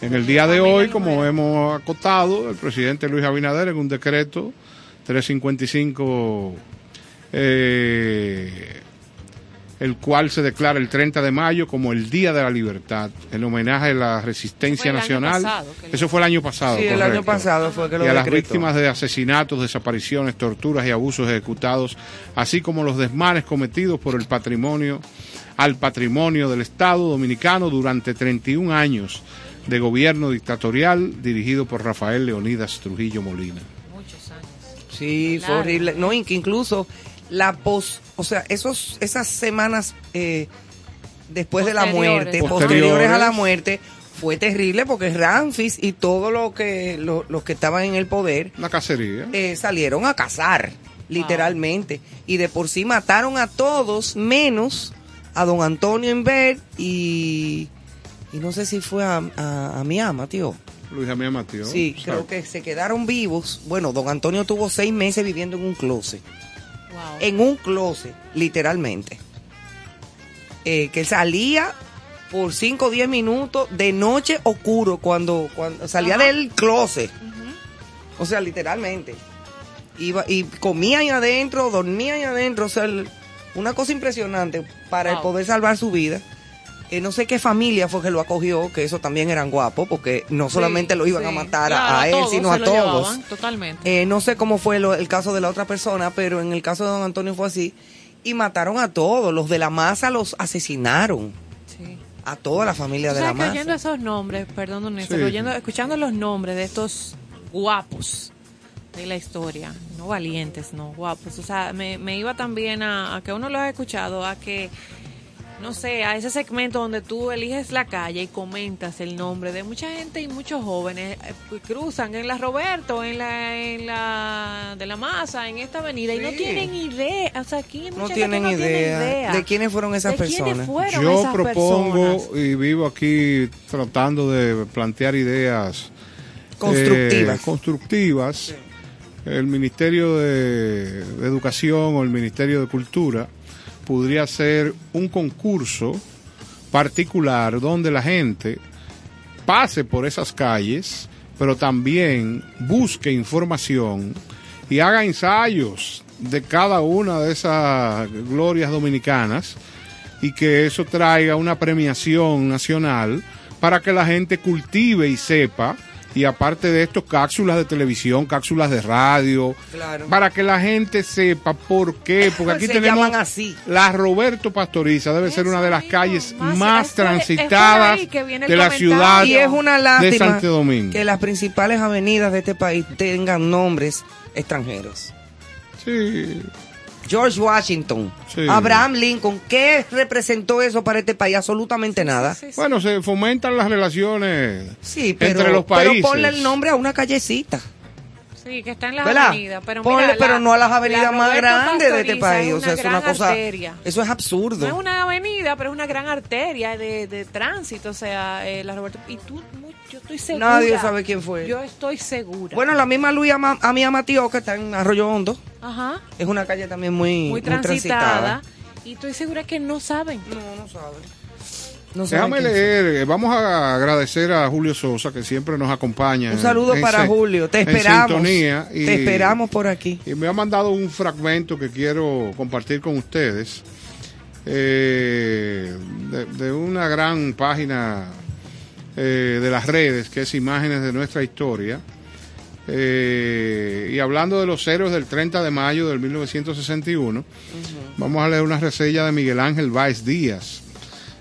En el día de hoy, como hemos acotado, el presidente Luis Abinader en un decreto 355, eh, el cual se declara el 30 de mayo como el Día de la Libertad, en homenaje a la resistencia nacional. pasado que lo- Eso fue el año pasado. Sí, el año pasado fue que lo Y a las víctimas de asesinatos, desapariciones, torturas y abusos ejecutados, así como los desmanes cometidos por el patrimonio, al patrimonio del Estado dominicano durante 31 años de gobierno dictatorial dirigido por Rafael Leonidas Trujillo Molina. Sí, fue horrible. No, incluso la pos, o sea, esos, esas semanas eh, después de la muerte, Posteriores. posteriores a la muerte, fue terrible porque Ramfis y todos lo que, lo- los que estaban en el poder Una cacería. eh, salieron a cazar, literalmente. Y de por sí mataron a todos, menos a don Antonio Inver y, y no sé si fue a, a, a mi ama, tío. Luis Amía Mateo. Sí, creo que se quedaron vivos. Bueno, don Antonio tuvo seis meses viviendo en un closet. En un closet, literalmente. Eh, que salía por 5 o 10 minutos de noche oscuro cuando, cuando salía Ajá. del closet. O sea, literalmente. Iba y comía ahí adentro, dormía ahí adentro. O sea, el- una cosa impresionante para el poder salvar su vida. Eh, no sé qué familia fue que lo acogió, que eso también eran guapos, porque no solamente lo iban a Sí. matar a- Claro, a, él, todos sino a lo todos. llevaban, totalmente. Eh, no sé cómo fue lo- el caso de la otra persona, pero en el caso de don Antonio fue así. Y mataron a todos. Los de la masa los asesinaron. A toda la familia de la masa. oyendo esos nombres, perdón, don Néstor, Sí. oyendo, escuchando los nombres de estos guapos de la historia, no valientes, no guapos, o sea, me, me iba también a, a que uno los ha escuchado, a que no sé, a ese segmento donde tú eliges la calle y comentas el nombre de mucha gente y muchos jóvenes eh, pues, cruzan en la Roberto, en la, en la de la Masa, en esta avenida y no tienen idea, o sea, aquí no, tienen, idea de quiénes fueron esas personas. Yo propongo y vivo aquí tratando de plantear ideas constructivas. Eh, constructivas. El Ministerio de Educación o el Ministerio de Cultura podría ser un concurso particular donde la gente pase por esas calles, pero también busque información y haga ensayos de cada una de esas glorias dominicanas y que eso traiga una premiación nacional para que la gente cultive y sepa y aparte de esto, cápsulas de televisión, cápsulas de radio, para que la gente sepa por qué, (laughs) porque aquí tenemos así. la Roberto Pastoriza, debe ser una de las calles más, transitadas de la ciudad y es una de Santo Domingo. Que las principales avenidas de este país tengan nombres extranjeros. Sí. George Washington, Abraham Lincoln, ¿qué representó eso para este país? Absolutamente nada. bueno, se fomentan las relaciones entre los países. Pero ponle el nombre a una callecita. Sí, que está en las avenidas. Pero, pero no a las avenidas más grandes de este país. o sea, es una cosa. Eso es absurdo. No es una avenida, pero es una gran arteria de, tránsito. O sea, eh, la Roberto. Y tú, yo estoy segura. Nadie sabe quién fue. Yo estoy segura. Bueno, la misma Luis Amía Matío, que está en Arroyo Hondo. Ajá. Es una calle también muy, muy, transitada. Y estoy segura que no saben. No, no saben. Déjame leer, eh, vamos a agradecer a Julio Sosa que siempre nos acompaña. Un saludo para Julio, te esperamos. te esperamos por aquí. Y me ha mandado un fragmento que quiero compartir con ustedes eh, de, una gran página eh, de las redes que es Imágenes de nuestra historia. y hablando de los héroes del 30 de mayo del 1961, vamos a leer una reseña de Miguel Ángel Váez Díaz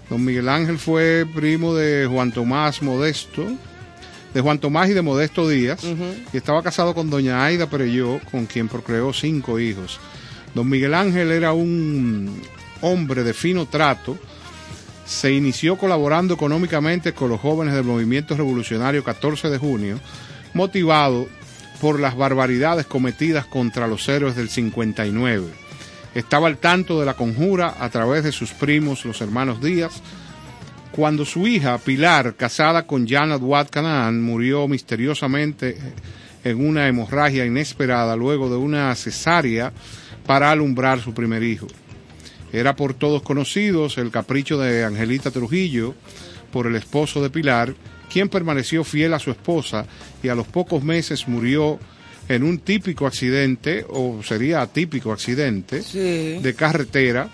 Don Miguel Ángel fue primo de Juan Tomás Modesto, de Juan Tomás y de Modesto Díaz, y estaba casado con doña Aida Pereyó, con quien procreó cinco hijos. Don Miguel Ángel era un hombre de fino trato, se inició colaborando económicamente con los jóvenes del movimiento revolucionario 14 de junio, motivado por las barbaridades cometidas contra los héroes del 59 estaba al tanto de la conjura a través de sus primos, los hermanos Díaz, cuando su hija Pilar, casada con Jan Duat Canaan, murió misteriosamente en una hemorragia inesperada luego de una cesárea para alumbrar su primer hijo. Era por todos conocidos el capricho de Angelita Trujillo por el esposo de Pilar, quien permaneció fiel a su esposa y a los pocos meses murió en un típico accidente, o sería atípico accidente, de carretera.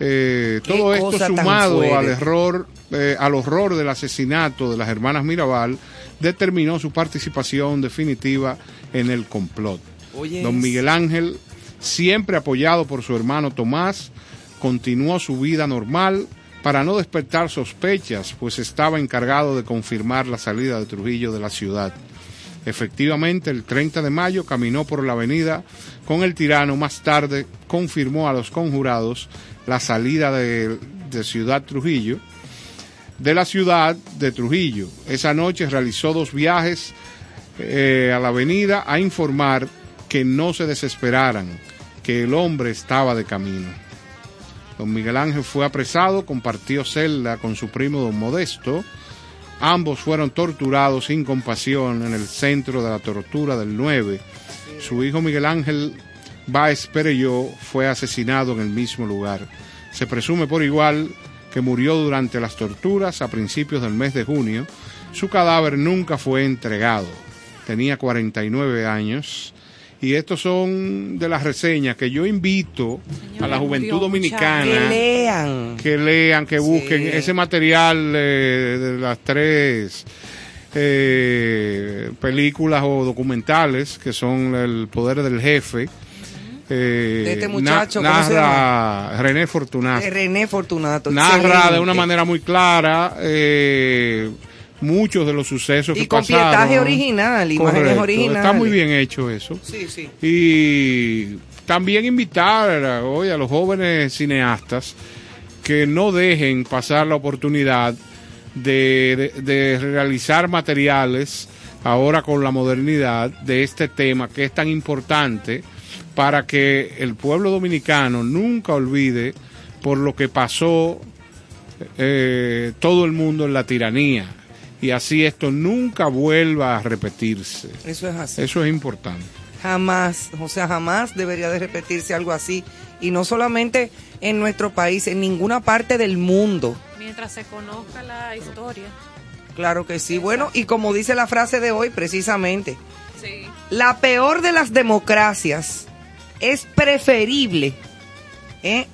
Eh, todo esto sumado al error, eh, al horror del asesinato de las hermanas Mirabal, determinó su participación definitiva en el complot. Don Miguel Ángel, siempre apoyado por su hermano Tomás, continuó su vida normal para no despertar sospechas, pues estaba encargado de confirmar la salida de Trujillo de la ciudad. Efectivamente, el 30 de mayo caminó por la avenida con el tirano. Más tarde confirmó a los conjurados la salida de, Ciudad Trujillo, de la ciudad de Trujillo. Esa noche realizó dos viajes eh, a la avenida a informar que no se desesperaran, que el hombre estaba de camino. Don Miguel Ángel fue apresado, compartió celda con su primo don Modesto, Ambos fueron torturados sin compasión en el centro de la tortura del 9. Su hijo Miguel Ángel Báez Pereyó fue asesinado en el mismo lugar. Se presume por igual que murió durante las torturas a principios del mes de junio. Su cadáver nunca fue entregado. Tenía 49 años y estos son de las reseñas que yo invito a la juventud dominicana que lean, que lean, que busquen ese material eh, de las tres eh, películas o documentales que son El Poder del Jefe. Eh, de este muchacho, narra René Fortunato. René Fortunato. Narra de una manera muy clara muchos de los sucesos y que con pietaje original, imágenes originales. Está muy bien hecho eso. Sí, sí. Y también invitar hoy a los jóvenes cineastas que no dejen pasar la oportunidad de, realizar materiales ahora con la modernidad de este tema que es tan importante para que el pueblo dominicano nunca olvide por lo que pasó eh, todo el mundo en la tiranía y así esto nunca vuelva a repetirse. Eso es así. Eso es importante. Jamás, o sea, jamás debería de repetirse algo así y no solamente en nuestro país, en ninguna parte del mundo. Mientras se conozca la historia. Claro que sí. Bueno, y como dice la frase de hoy, precisamente, la peor de las democracias es preferible ¿eh?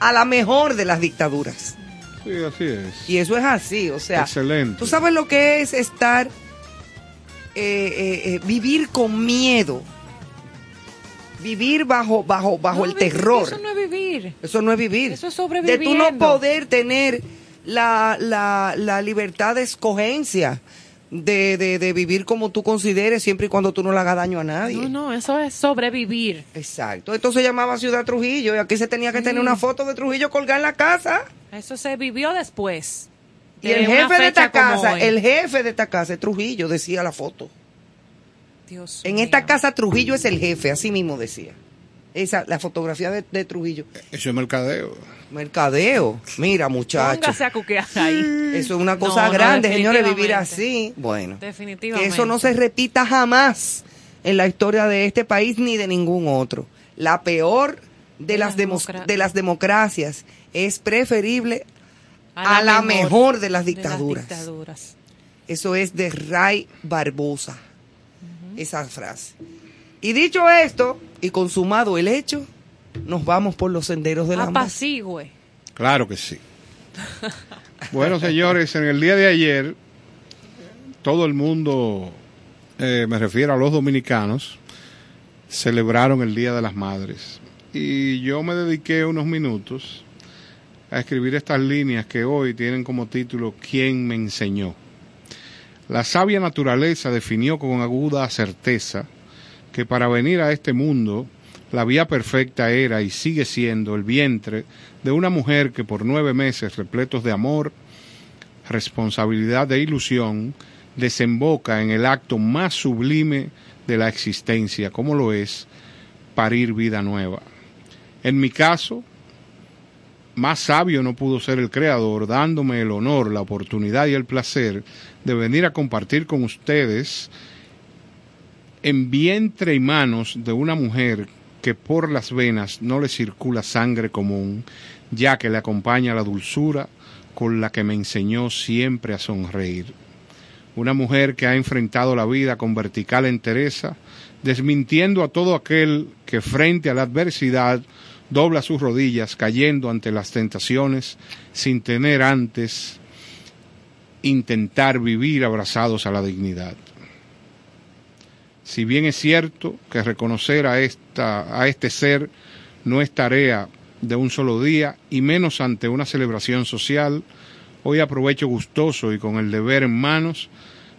a la mejor de las dictaduras. Sí, así es. Y eso es así, o sea, Excelente. tú sabes lo que es estar, eh, eh, eh vivir con miedo vivir bajo bajo bajo el terror. Eso no es vivir. Eso no es vivir. Eso es sobrevivir. De tú no poder tener la, la, la libertad de escogencia. De, de, de, vivir como tú consideres siempre y cuando tú no le hagas daño a nadie. No, no, eso es sobrevivir. Exacto. Esto se llamaba Ciudad Trujillo y aquí se tenía que tener una foto de Trujillo colgada en la casa. Eso se vivió después. y el jefe de esta casa, el jefe de esta casa es Trujillo, decía la foto en esta casa Trujillo es el jefe, así mismo decía. Esa, la fotografía de, Trujillo. Eso es mercadeo. Mercadeo. Mira, muchachos. ahí. Eso es una cosa grande, señores, vivir así. Bueno. Definitivamente. Que eso no se repita jamás en la historia de este país ni de ningún otro. La peor de, las, de las democracias es preferible a, la, mejor, de, las dictaduras. de las dictaduras. Eso es de Ray Barbosa esa frase. Y dicho esto, y consumado el hecho, nos vamos por los senderos de la Apacigüe. Claro que sí. bueno, señores, en el día de ayer, todo el mundo, eh, me refiero a los dominicanos, celebraron el Día de las Madres. Y yo me dediqué unos minutos a escribir estas líneas que hoy tienen como título ¿Quién me enseñó? La sabia naturaleza definió con aguda certeza que para venir a este mundo la vía perfecta era y sigue siendo el vientre de una mujer que por nueve meses repletos de amor, responsabilidad e ilusión desemboca en el acto más sublime de la existencia, como lo es parir vida nueva. En mi caso, más sabio no pudo ser el Creador, dándome el honor, la oportunidad y el placer de venir a compartir con ustedes en vientre y manos de una mujer que por las venas no le circula sangre común, ya que le acompaña la dulzura con la que me enseñó siempre a sonreír. Una mujer que ha enfrentado la vida con vertical entereza, desmintiendo a todo aquel que frente a la adversidad dobla sus rodillas, cayendo ante las tentaciones, sin tener antes intentar vivir abrazados a la dignidad. Si bien es cierto que reconocer a, esta, a este ser no es tarea de un solo día y menos ante una celebración social, hoy aprovecho gustoso y con el deber en manos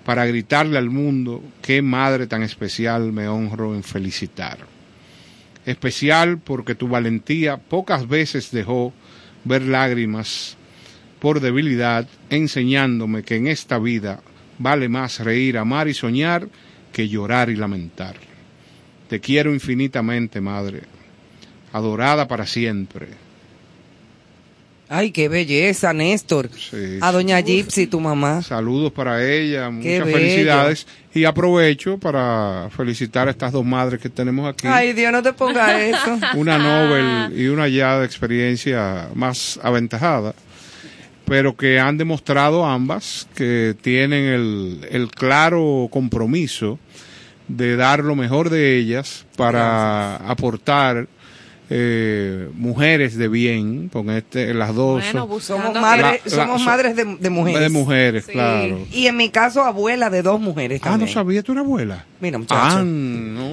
para gritarle al mundo qué madre tan especial me honro en felicitar. Especial porque tu valentía pocas veces dejó ver lágrimas por debilidad, enseñándome que en esta vida vale más reír, amar y soñar que llorar y lamentar. Te quiero infinitamente, Madre, adorada para siempre. Ay, qué belleza, Néstor. A doña Gypsy, tu mamá. Saludos para ella, muchas felicidades. Y aprovecho para felicitar a estas dos madres que tenemos aquí. Ay, Dios, no te ponga eso. Una Nobel (laughs) y una ya de experiencia más aventajada pero que han demostrado ambas que tienen el, claro compromiso de dar lo mejor de ellas para aportar eh, mujeres de bien, con este, las dos. somos madres, somos madres de, mujeres. De mujeres, claro. Y en mi caso, abuela de dos mujeres también. Ah, no sabía tu abuela. Mira, muchachos. Ah,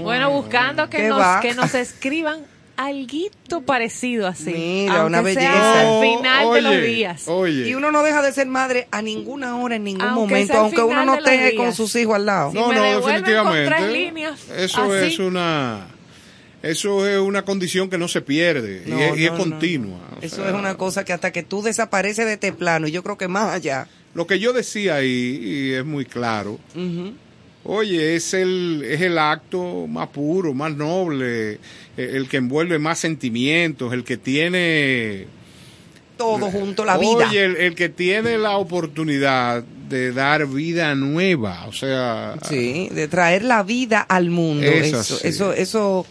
bueno, buscando que nos, que nos escriban alguito parecido así. Mira, una belleza. al final de los días. Y uno no deja de ser madre a ninguna hora, en ningún momento, aunque uno no esté con sus hijos al lado. no, no, definitivamente. Eso es una eso es una condición que no se pierde y, es, continua. Eso es una cosa que hasta que tú desapareces de este plano, y yo creo que más allá. Lo que yo decía ahí, y es muy claro, oye, es el, es el acto más puro, más noble, eh, el que envuelve más sentimientos, el que tiene... Todo junto, la vida. Oye, el que tiene la oportunidad de dar vida nueva, o sea... Sí, de traer la vida al mundo. Eso, eso, eso,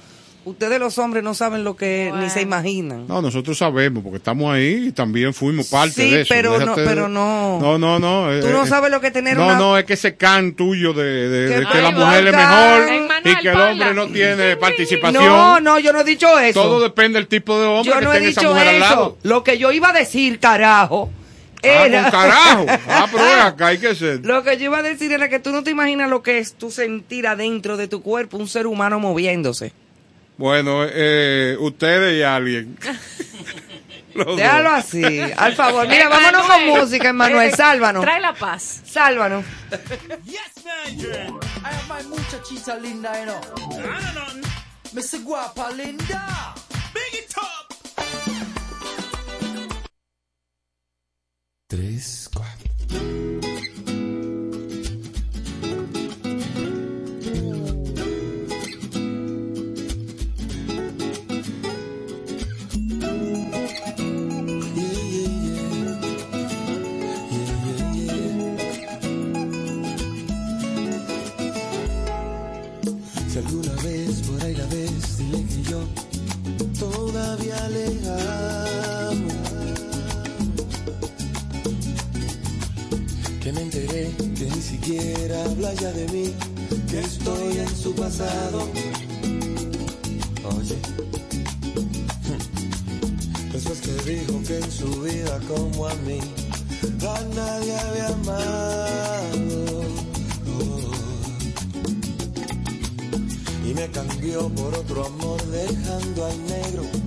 Ustedes los hombres no saben lo que ni se imaginan. No, nosotros sabemos porque estamos ahí y también fuimos parte de eso. pero no, pero no. No, no, no. Tú no sabes lo que tener no, una... No, es que ese can tuyo de, que la mujer es mejor y que el hombre no tiene participación. No, no, yo no he dicho eso. Todo depende del tipo de hombre que tenga esa mujer al lado. Lo que yo iba a decir, carajo, Ah, era... carajo. Ah, pero (laughs) acá hay que ser. Lo que yo iba a decir era que tú no te imaginas lo que es tu sentir adentro de tu cuerpo un ser humano moviéndose. Bueno, eh, ustedes y alguien. (laughs) Déjalo así, al favor. Mira, vámonos con música, Emanuel. Sálvanos. Trae la paz. Sálvanos. Yes, man. I have my muchachita linda, you know. Mr. Guapa Linda. Big it up. Tres, cuatro. Habla ya de mí, que estoy en su pasado. Oye, (laughs) después que dijo que en su vida como a mí, a nadie había amado. Y me cambió por otro amor dejando al negro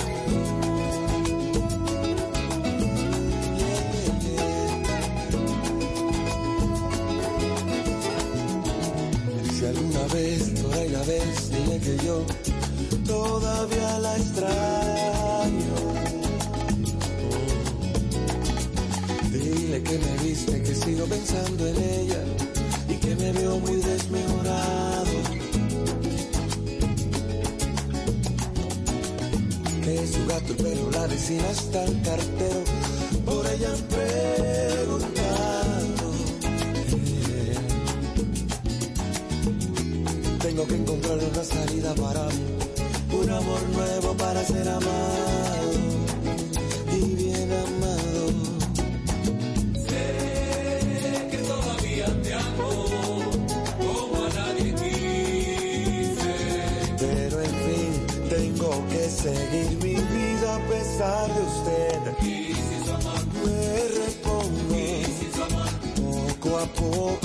por ahí la ves, dile que yo todavía la extraño. Dile que me viste, que sigo pensando en ella y que me veo muy desmejorado. su gato, pero la vecina está en cartero. Por ella han Tengo que encontrar una salida para mí, un amor nuevo para ser amado y bien amado. Sé que todavía te amo. como a nadie quise. Pero en fin, tengo que seguir mi pesar de usted. Y si su amor me repongo. Y si su amor poco a poco.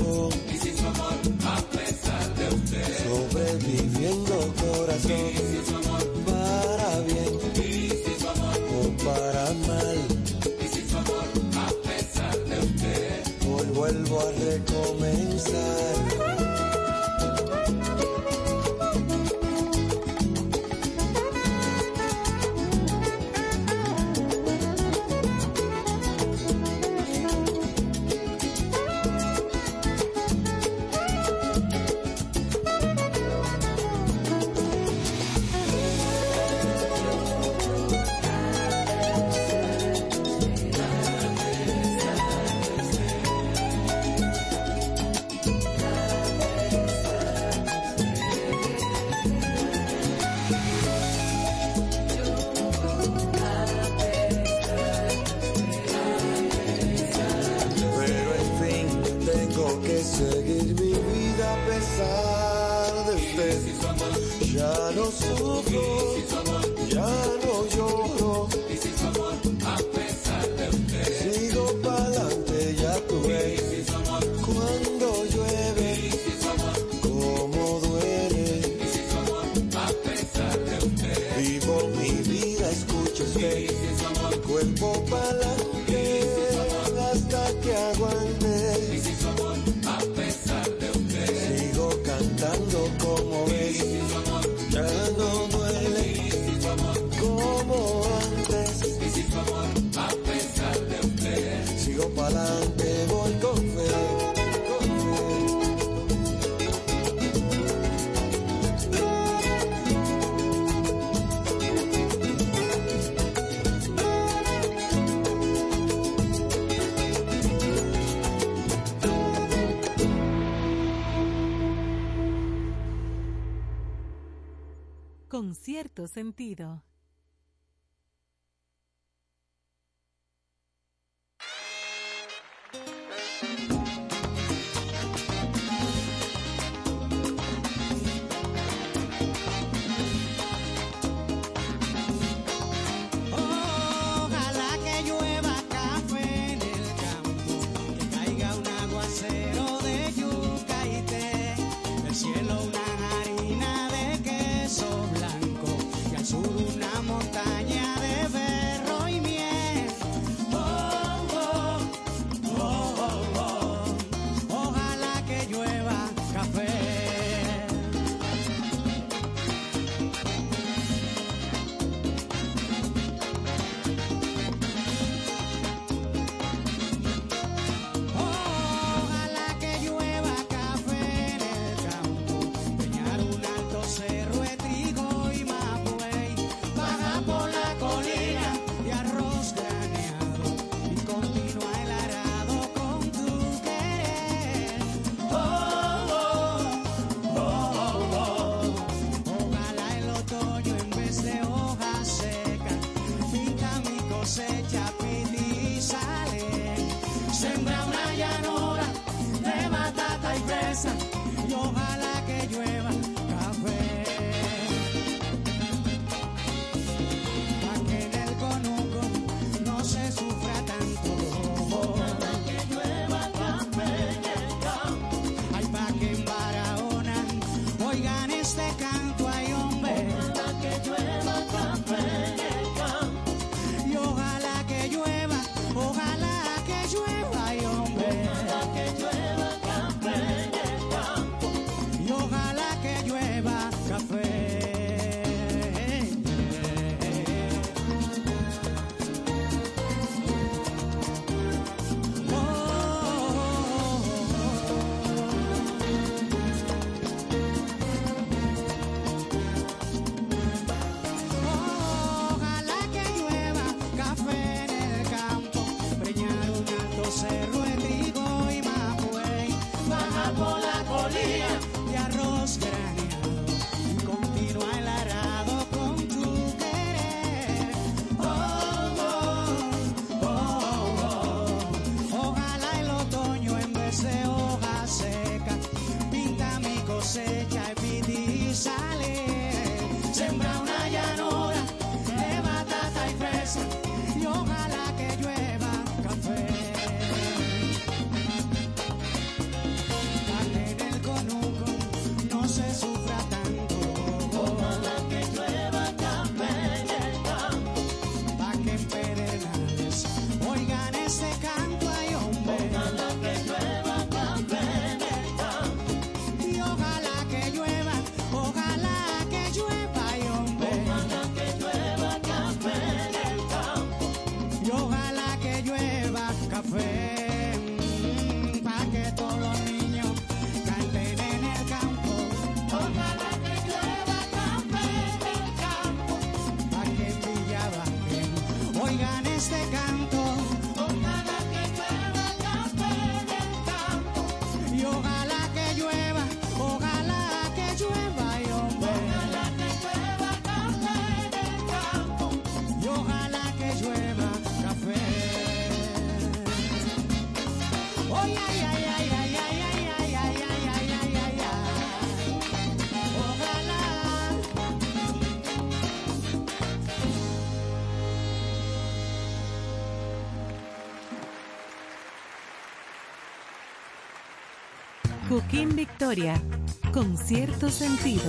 Con cierto sentido.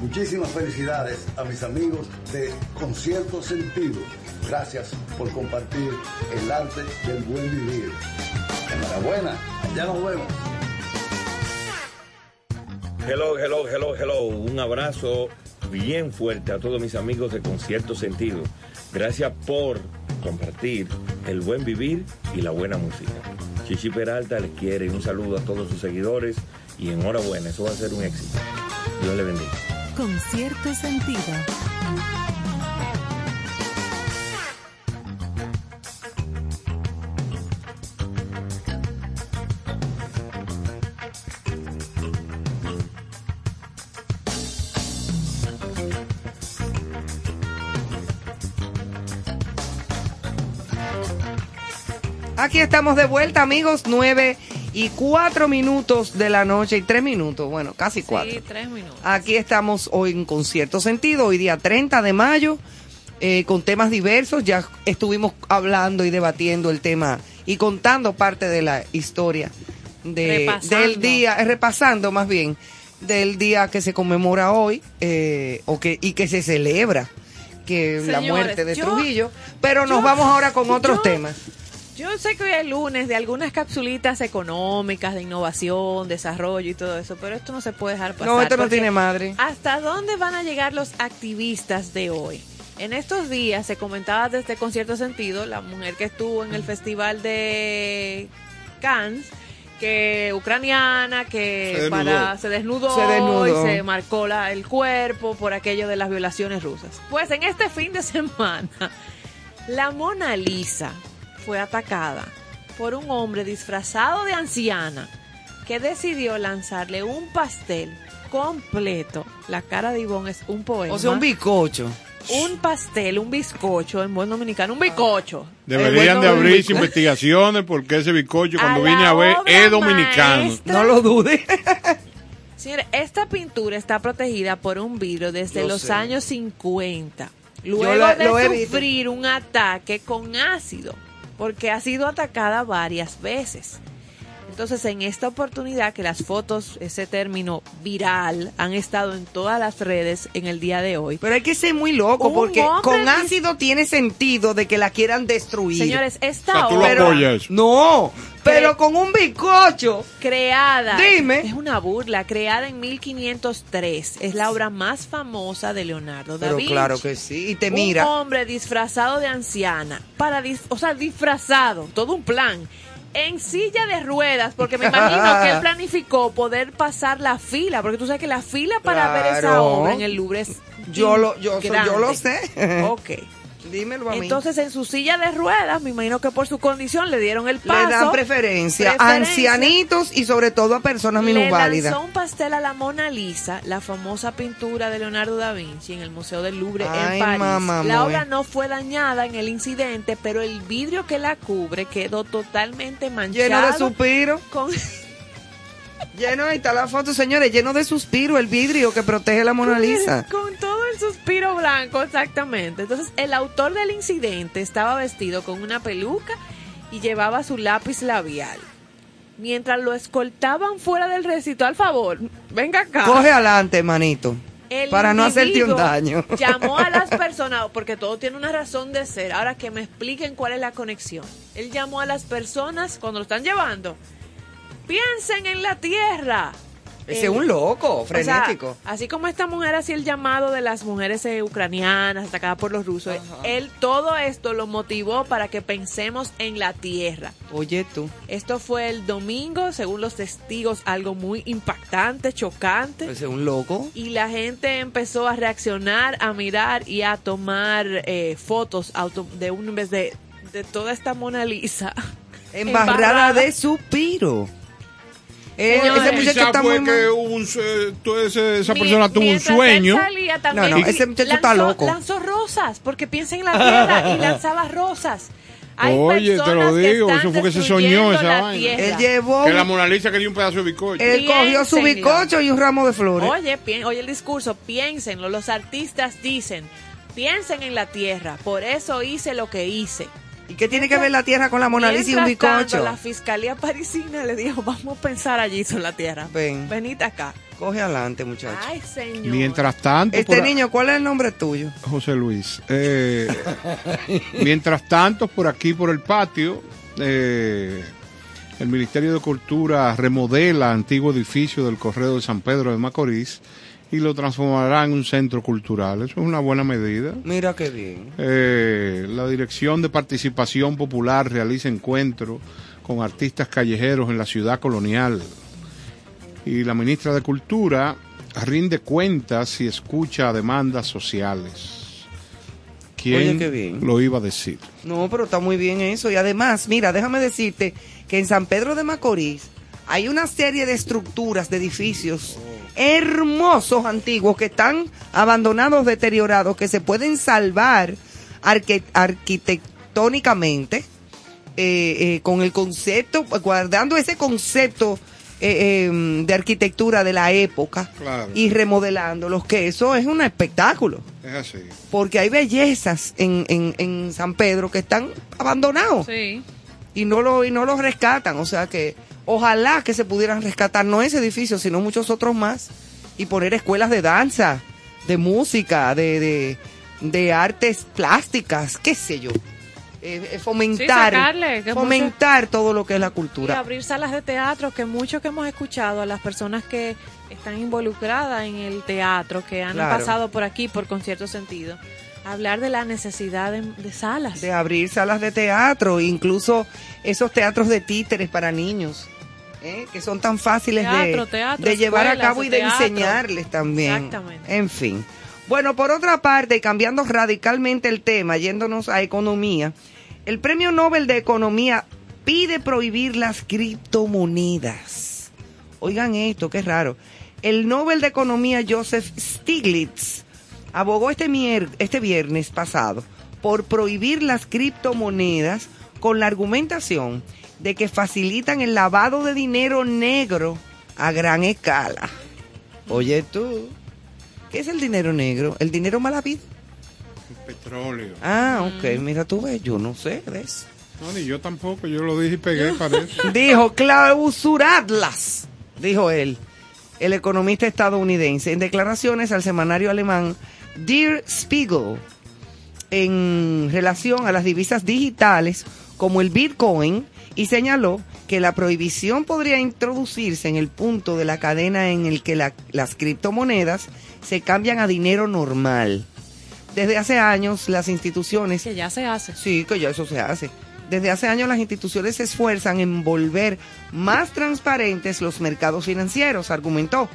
Muchísimas felicidades a mis amigos de Concierto Sentido. Gracias por compartir el arte del buen vivir. Enhorabuena, ya nos vemos. Hello, hello, hello, hello. Un abrazo bien fuerte a todos mis amigos de Concierto Sentido. Gracias por compartir el buen vivir y la buena música. Chichi Peralta les quiere un saludo a todos sus seguidores y enhorabuena, eso va a ser un éxito. Dios le bendiga. Con cierto sentido. Aquí estamos de vuelta, amigos. Nueve y cuatro minutos de la noche y tres minutos, bueno, casi cuatro. Sí, tres minutos. Aquí estamos hoy en concierto sentido, hoy día 30 de mayo, eh, con temas diversos. Ya estuvimos hablando y debatiendo el tema y contando parte de la historia de, del día, eh, repasando más bien del día que se conmemora hoy eh, o que y que se celebra que la muerte de Trujillo. Pero nos vamos ahora con otros temas. Yo sé que hoy es lunes de algunas capsulitas económicas, de innovación, desarrollo y todo eso, pero esto no se puede dejar pasar. No, esto no tiene madre. ¿Hasta dónde van a llegar los activistas de hoy? En estos días se comentaba desde Concierto Sentido, la mujer que estuvo en el festival de Cannes, que ucraniana, que se desnudó, para, se desnudó, y se marcó la, el cuerpo por aquello de las violaciones rusas. Pues en este fin de (laughs) semana, la Mona Lisa, fue atacada por un hombre disfrazado de anciana que decidió lanzarle un pastel completo. La cara de Ivonne es un poema. O sea, un bizcocho. Un pastel, un bizcocho en buen dominicano, un bizcocho. Deberían de abrirse investigaciones porque ese bizcocho cuando vine a ver es dominicano. no lo dude. (laughs) Señores, esta pintura está protegida por un vidrio desde los años 50. Luego de sufrir un ataque con ácido porque ha sido atacada varias veces. Entonces, en esta oportunidad que las fotos, ese término viral, han estado en todas las redes en el día de hoy. Pero hay que ser muy loco porque con ácido tiene sentido de que la quieran destruir. Señores, esta obra... No, pero con un bizcocho. Creada. Dime. Es una burla. Creada en 1503. Es la obra más famosa de Leonardo da Vinci. claro que sí. Y te mira. Un hombre disfrazado de anciana. Para o sea, disfrazado. Todo un plan en silla de ruedas, porque me imagino que él (laughs) planificó poder pasar la fila, porque tú sabes que la fila para ver esa obra en el Louvre es yo lo yo, yo lo sé. (laughs) ok. Dímelo a mí. Entonces, en su silla de ruedas, me imagino que por su condición le dieron el paso. Le dan preferencia, a ancianitos y sobre todo a personas minusválidas. Le lanzó un pastel a la Mona Lisa, la famosa pintura de Leonardo da Vinci en el Museo del Louvre en París. la obra no fue dañada en el incidente, pero el vidrio que la cubre quedó totalmente manchado. Lleno de suspiro. Con... Lleno, ahí está la foto, señores, lleno de suspiro el vidrio que protege la Mona Lisa. Con todo el suspiro blanco, exactamente. Entonces, el autor del incidente estaba vestido con una peluca y llevaba su lápiz labial. Mientras lo escoltaban fuera del recinto, al favor, venga acá. Coge adelante, manito. para no hacerte un daño. (laughs) Llamó a las personas, porque todo tiene una razón de ser. Ahora que me expliquen cuál es la conexión. Él llamó a las personas cuando lo están llevando piensen en la tierra. Ese es un loco, frenético. así como esta mujer hacía el llamado de las mujeres eh, ucranianas atacadas por los rusos, él todo esto lo motivó para que pensemos en la tierra. Oye tú. Esto fue el domingo, según los testigos, algo muy impactante, chocante. Ese es un loco. Y la gente empezó a reaccionar, a mirar y a tomar eh, fotos auto, de un vez de, de toda esta Mona Lisa. Embarrada, (laughs) de suspiro. Eh, ese muchacho está muy que un, esa persona tuvo un sueño. no, no, ese muchacho está loco. Lanzó rosas, porque piensa en la tierra y (laughs) lanzaba rosas. Oye, te lo digo, eso fue que se soñó esa vaina. Él llevó. Que la Mona Lisa que dio un pedazo de bizcocho. Él cogió su bizcocho y un ramo de flores. Oye, oye el discurso, piénsenlo. Los artistas dicen, piensen en la tierra. Por eso hice lo que hice. ¿Y qué tiene que ver la tierra con la Mona Lisa y un bizcocho? la fiscalía parisina le dijo, vamos a pensar allí sobre la tierra. Ven. Venite acá. Coge adelante, muchacho. Ay, señor. Mientras tanto... Este niño, ¿cuál es el nombre tuyo? José Luis. Eh, (laughs) mientras tanto, por aquí, por el patio, eh, el Ministerio de Cultura remodela antiguo edificio del Correo de San Pedro de Macorís y lo transformará en un centro cultural. Eso es una buena medida. Mira qué bien. Eh, la Dirección de Participación Popular realiza encuentros con artistas callejeros en la ciudad colonial. Y la ministra de Cultura rinde cuentas y escucha demandas sociales. ¿Quién lo iba a decir? No, pero está muy bien eso. Y además, mira, déjame decirte que en San Pedro de Macorís hay una serie de estructuras, de edificios hermosos antiguos que están abandonados, deteriorados, que se pueden salvar arquitectónicamente eh, eh, con el concepto, guardando ese concepto eh, em, de arquitectura de la época y remodelándolos, que eso es un espectáculo. Es así. Porque hay bellezas en, en, en San Pedro que están abandonados. Y no lo, y no los rescatan. O sea que ojalá que se pudieran rescatar no ese edificio, sino muchos otros más. Y poner escuelas de danza, de música, de, de, de artes plásticas, qué sé yo. Eh, eh, fomentar, fomentar todo lo que es la cultura. Y abrir salas de teatro, que mucho que hemos escuchado a las personas que están involucradas en el teatro, que han pasado por aquí por concierto sentido, hablar de la necesidad de, salas. De abrir salas de teatro, incluso esos teatros de títeres para niños. ¿eh? que son tan fáciles de, de llevar a cabo y de enseñarles también. Exactamente. En fin. Bueno, por otra parte, cambiando radicalmente el tema, yéndonos a economía, el Premio Nobel de Economía pide prohibir las criptomonedas. Oigan esto, qué raro. El Nobel de Economía Joseph Stiglitz abogó este, este viernes pasado por prohibir las criptomonedas con la argumentación de que facilitan el lavado de dinero negro a gran escala. Oye tú. ¿Qué es el dinero negro? ¿El dinero malavido? El petróleo. Ah, ok. Mira, tú ves, yo no sé de eso. No, ni yo tampoco. Yo lo dije y pegué, (laughs) parece. dijo, clausuradlas, dijo él, el economista estadounidense, en declaraciones al semanario alemán Der Spiegel, en relación a las divisas digitales como el Bitcoin, y señaló que la prohibición podría introducirse en el punto de la cadena en el que las criptomonedas se cambian a dinero normal. Desde hace años las instituciones... Que ya se hace. Sí, que ya eso se hace. Desde hace años las instituciones se esfuerzan en volver más transparentes los mercados financieros, argumentó.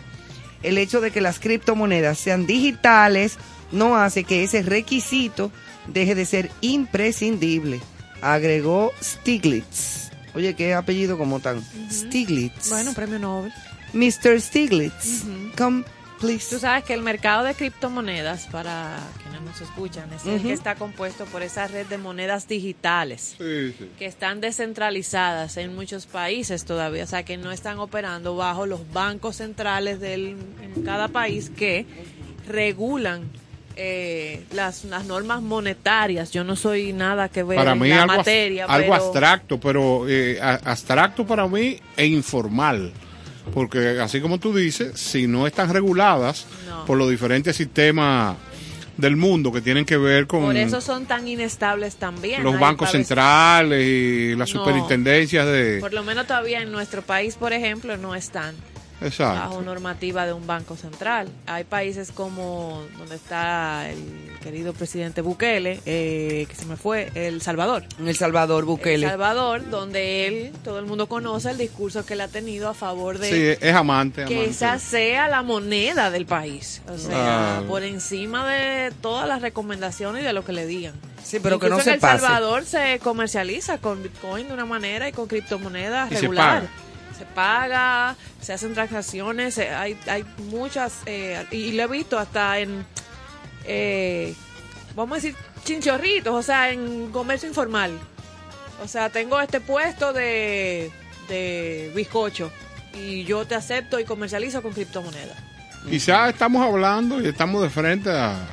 El hecho de que las criptomonedas sean digitales no hace que ese requisito deje de ser imprescindible, agregó Stiglitz. Oye, qué apellido como tan. Stiglitz. Bueno, premio Nobel. Mr. Stiglitz, come Tú sabes que el mercado de criptomonedas, para quienes nos escuchan, es el que está compuesto por esa red de monedas digitales que están descentralizadas en muchos países todavía, o sea, que no están operando bajo los bancos centrales de cada país que regulan eh, las, las, normas monetarias. Yo no soy nada que ver para en mí la algo, materia. Algo abstracto, pero eh, abstracto para mí e informal porque así como tú dices, si no están reguladas por los diferentes sistemas del mundo que tienen que ver con... Por eso son tan inestables también. Los bancos centrales y las superintendencias de... Por lo menos todavía en nuestro país, por ejemplo, no están. Bajo normativa de un banco central. Hay países como donde está el querido presidente Bukele, eh, que se me fue, El Salvador. El Salvador, Bukele. El Salvador, donde él, todo el mundo conoce el discurso que él ha tenido a favor de... Sí, es amante. Que esa sea la moneda del país. O sea, por encima de todas las recomendaciones y de lo que le digan. Sí, pero que no se en El Salvador se comercializa con Bitcoin de una manera y con criptomonedas regular se paga, se hacen transacciones, hay, hay muchas, eh, y, lo he visto hasta en eh, vamos a decir, chinchorritos, o sea, en comercio informal. O sea, tengo este puesto de, de bizcocho y yo te acepto y comercializo con criptomonedas. Quizás estamos hablando y estamos de frente a,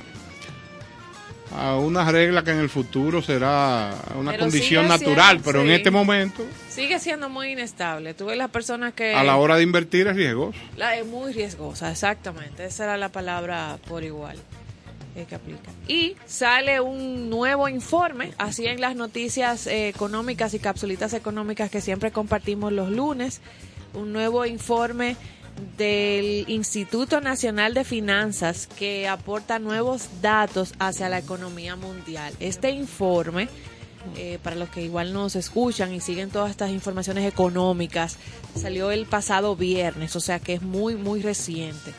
a una regla que en el futuro será una condición natural, pero en este momento... Sigue siendo muy inestable. Tú ves las personas que... A la hora de invertir es riesgoso. La, es muy riesgosa, exactamente. Esa era la palabra por igual que aplica. Y sale un nuevo informe, así en las noticias eh, económicas y capsulitas económicas que siempre compartimos los lunes, un nuevo informe del Instituto Nacional de Finanzas que aporta nuevos datos hacia la economía mundial. Este informe, eh, para los que igual nos escuchan y siguen todas estas informaciones económicas, salió el pasado viernes, o sea que es muy, muy reciente.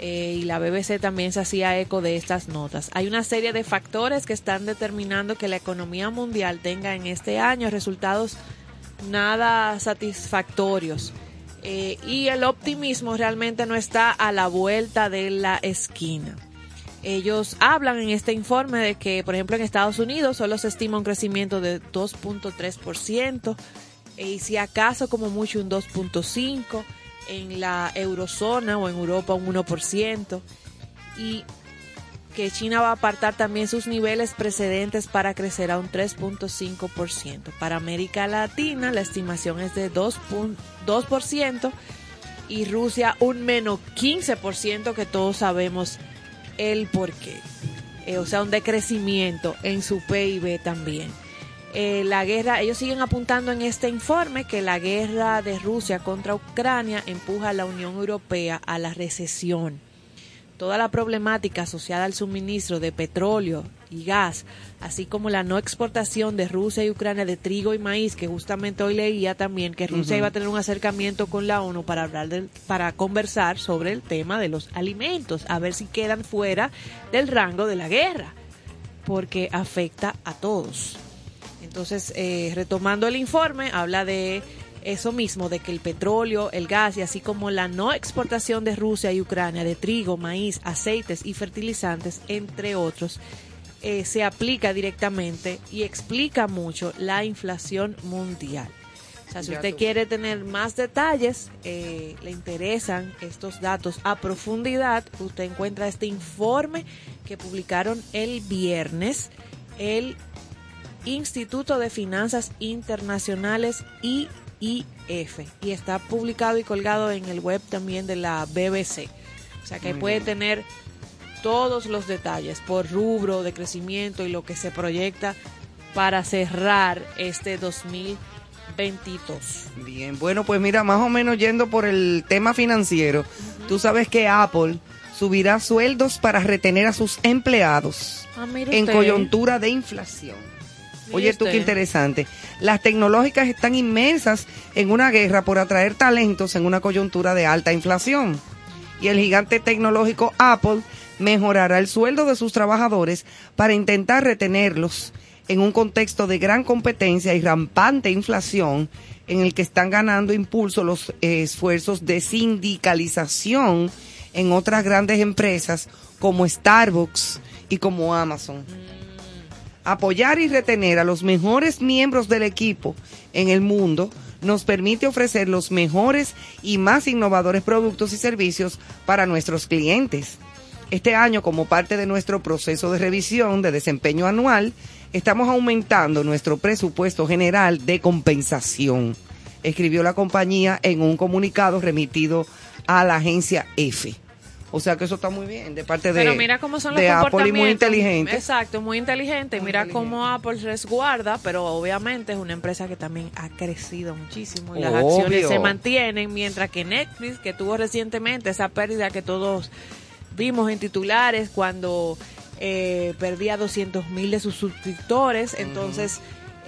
Eh, y la BBC también se hacía eco de estas notas. Hay una serie de factores que están determinando que la economía mundial tenga en este año resultados nada satisfactorios. Eh, y el optimismo realmente no está a la vuelta de la esquina. Ellos hablan en este informe de que, por ejemplo, en Estados Unidos solo se estima un crecimiento de 2.3% y si acaso como mucho un 2.5%, en la eurozona o en Europa un 1% y que China va a apartar también sus niveles precedentes para crecer a un 3.5%. Para América Latina la estimación es de 2%, y Rusia un menos 15% que todos sabemos el porqué. Eh, o sea, un decrecimiento en su PIB también. Eh, la guerra, ellos siguen apuntando en este informe que la guerra de Rusia contra Ucrania empuja a la Unión Europea a la recesión. Toda la problemática asociada al suministro de petróleo y gas, así como la no exportación de Rusia y Ucrania de trigo y maíz, que justamente hoy leía también que Rusia iba a tener un acercamiento con la ONU para hablar del, para conversar sobre el tema de los alimentos, a ver si quedan fuera del rango de la guerra, porque afecta a todos. Entonces, eh, retomando el informe, habla de eso mismo, de que el petróleo, el gas y así como la no exportación de Rusia y Ucrania de trigo, maíz, aceites y fertilizantes, entre otros, eh, se aplica directamente y explica mucho la inflación mundial. O sea, si usted quiere tener más detalles, eh, le interesan estos datos a profundidad, usted encuentra este informe que publicaron el viernes, el Instituto de Finanzas Internacionales Y está publicado y colgado en el web también de la BBC. O sea que puede tener todos los detalles por rubro de crecimiento y lo que se proyecta para cerrar este 2022. Bien, bueno, pues mira, más o menos yendo por el tema financiero, tú sabes que Apple subirá sueldos para retener a sus empleados Ah, en coyuntura de inflación. Oye, tú qué interesante. Las tecnológicas están inmersas en una guerra por atraer talentos en una coyuntura de alta inflación. Y el gigante tecnológico Apple mejorará el sueldo de sus trabajadores para intentar retenerlos en un contexto de gran competencia y rampante inflación en el que están ganando impulso los eh, esfuerzos de sindicalización en otras grandes empresas como Starbucks y como Amazon apoyar y retener a los mejores miembros del equipo en el mundo nos permite ofrecer los mejores y más innovadores productos y servicios para nuestros clientes. Este año, como parte de nuestro proceso de revisión de desempeño anual, estamos aumentando nuestro presupuesto general de compensación, escribió la compañía en un comunicado remitido a la agencia F. O sea que eso está muy bien de parte de, Pero mira cómo son los de Apple y muy inteligente. Exacto, muy inteligente. mira cómo Apple resguarda, pero obviamente es una empresa que también ha crecido muchísimo y las acciones se mantienen, mientras que Netflix, que tuvo recientemente esa pérdida que todos vimos en titulares cuando eh, perdía 200 mil de sus suscriptores, entonces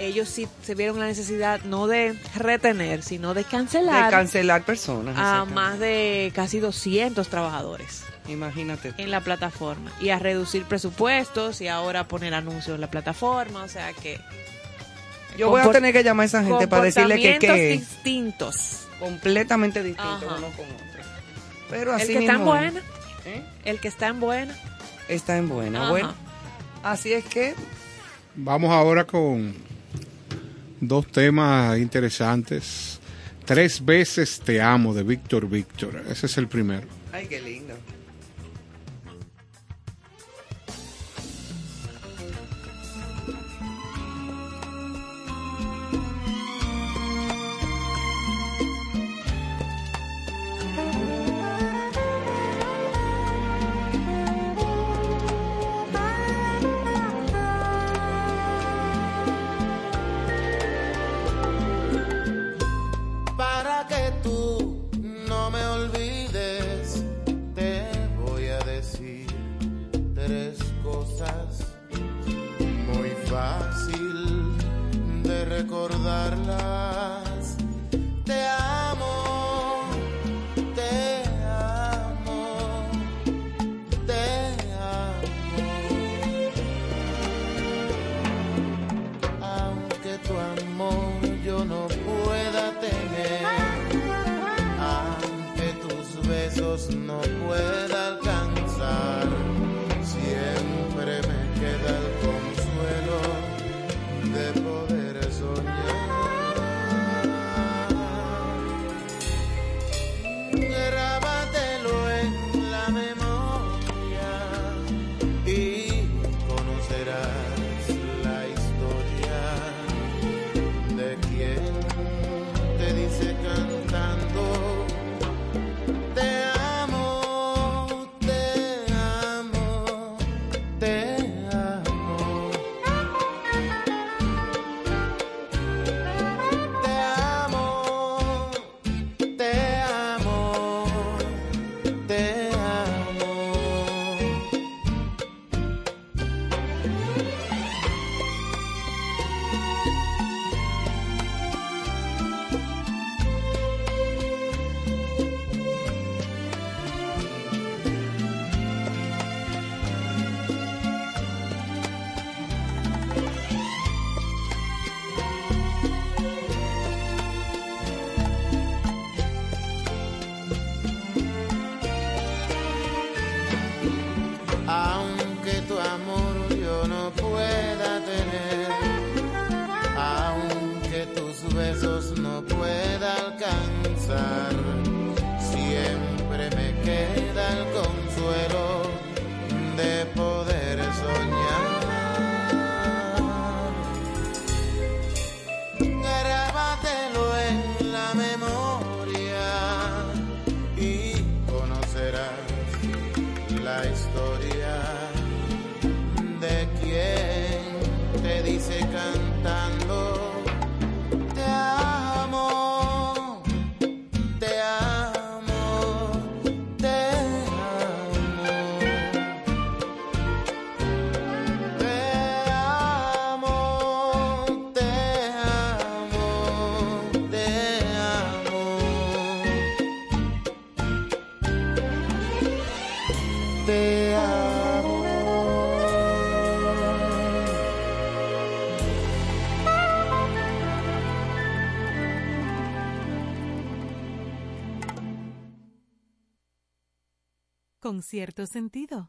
ellos sí se vieron la necesidad no de retener, sino de cancelar De cancelar personas. a más de casi 200 trabajadores Imagínate. en la plataforma y a reducir presupuestos y ahora poner anuncios en la plataforma, o sea que Yo voy a tener que llamar a esa gente para decirle que, que distintos. completamente distintos Ajá. uno con otro. Pero El así que está en buena, el que está en buena. Está en buena. Ajá. Bueno, así es que Vamos ahora con dos temas interesantes. Tres veces te amo de Víctor Víctor. Ese es el primero. Ay, qué lindo. Recordarlas. Te amo, te amo, te amo. Aunque tu amor yo no pueda tener, aunque tus besos no pueda cierto sentido.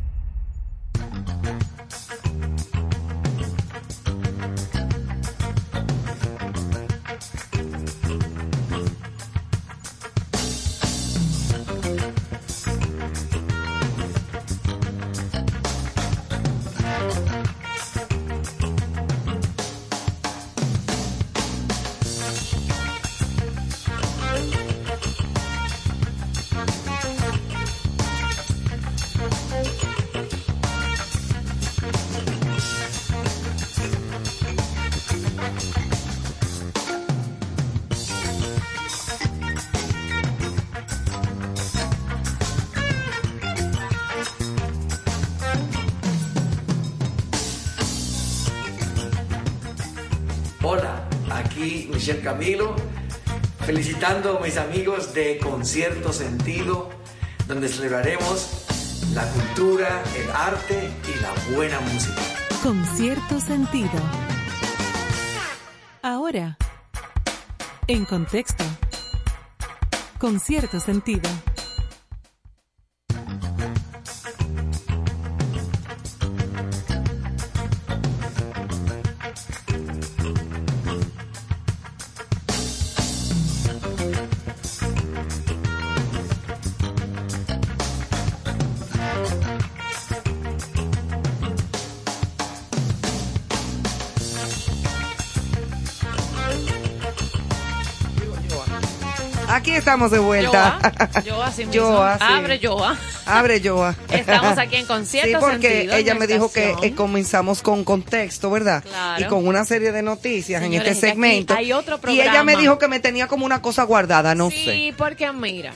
Michelle Camilo, felicitando a mis amigos de Concierto Sentido, donde celebraremos la cultura, el arte y la buena música. Concierto Sentido. Ahora, en contexto. Concierto Sentido. Estamos de vuelta. Joa, (laughs) Abre Joa. Abre Joa. Estamos aquí en concierto. Sí, porque ella me dijo que eh, comenzamos con contexto, ¿verdad? Y con una serie de noticias en este segmento. Hay otro y ella me dijo que me tenía como una cosa guardada, no sé. Sí, porque mira,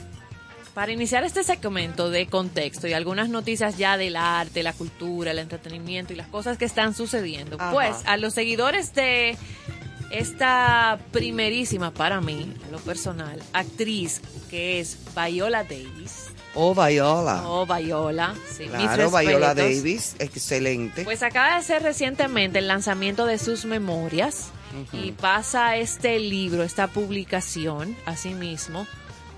para iniciar este segmento de contexto y algunas noticias ya del arte, la cultura, el entretenimiento y las cosas que están sucediendo, pues a los seguidores de esta primerísima para mí, en lo personal, actriz que es Viola Davis. Oh, Viola. Oh, Viola. Sí, claro, Viola Davis, excelente. Pues acaba de hacer recientemente el lanzamiento de sus memorias y pasa este libro, esta publicación, así mismo,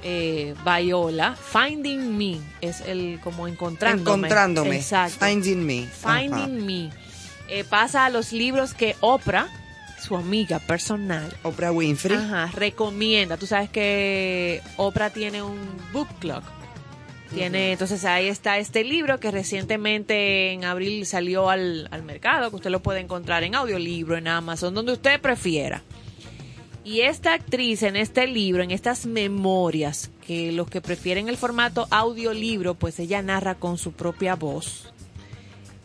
eh, Viola, Finding Me, es el como encontrándome. Encontrándome. Exacto. Finding Me. Finding Me. Eh, pasa a los libros que Oprah su amiga personal. Oprah Winfrey. Ajá, recomienda. Tú sabes que Oprah tiene un book club. Tiene, entonces ahí está este libro que recientemente en abril salió al, al mercado, que usted lo puede encontrar en audiolibro, en Amazon, donde usted prefiera. Y esta actriz en este libro, en estas memorias, que los que prefieren el formato audiolibro, pues ella narra con su propia voz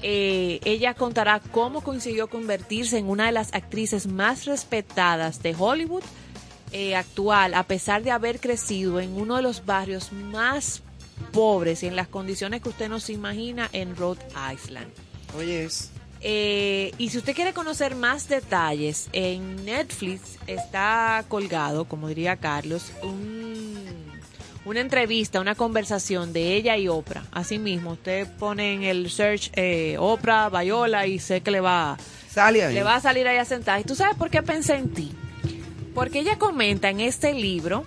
eh, ella contará cómo consiguió convertirse en una de las actrices más respetadas de Hollywood eh, actual, a pesar de haber crecido en uno de los barrios más pobres y en las condiciones que usted no se imagina en Rhode Island. Oye, eh, y si usted quiere conocer más detalles, en Netflix está colgado, como diría Carlos, un una entrevista, una conversación de ella y Oprah. Así mismo, usted pone en el search eh, Oprah, Viola y sé que le va, le va a salir ahí a sentar. ¿Y tú sabes por qué pensé en ti? Porque ella comenta en este libro,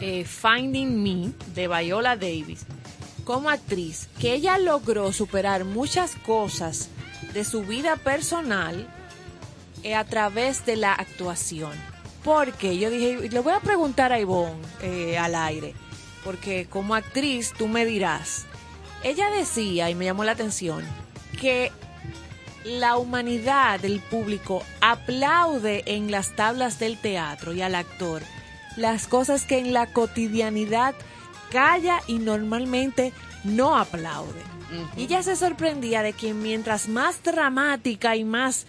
eh, Finding Me, de Viola Davis, como actriz, que ella logró superar muchas cosas de su vida personal eh, a través de la actuación porque yo dije, le voy a preguntar a Ivonne eh, al aire, porque como actriz tú me dirás, ella decía, y me llamó la atención, que la humanidad del público aplaude en las tablas del teatro y al actor las cosas que en la cotidianidad calla y normalmente no aplaude. Y ella se sorprendía de que mientras más dramática y más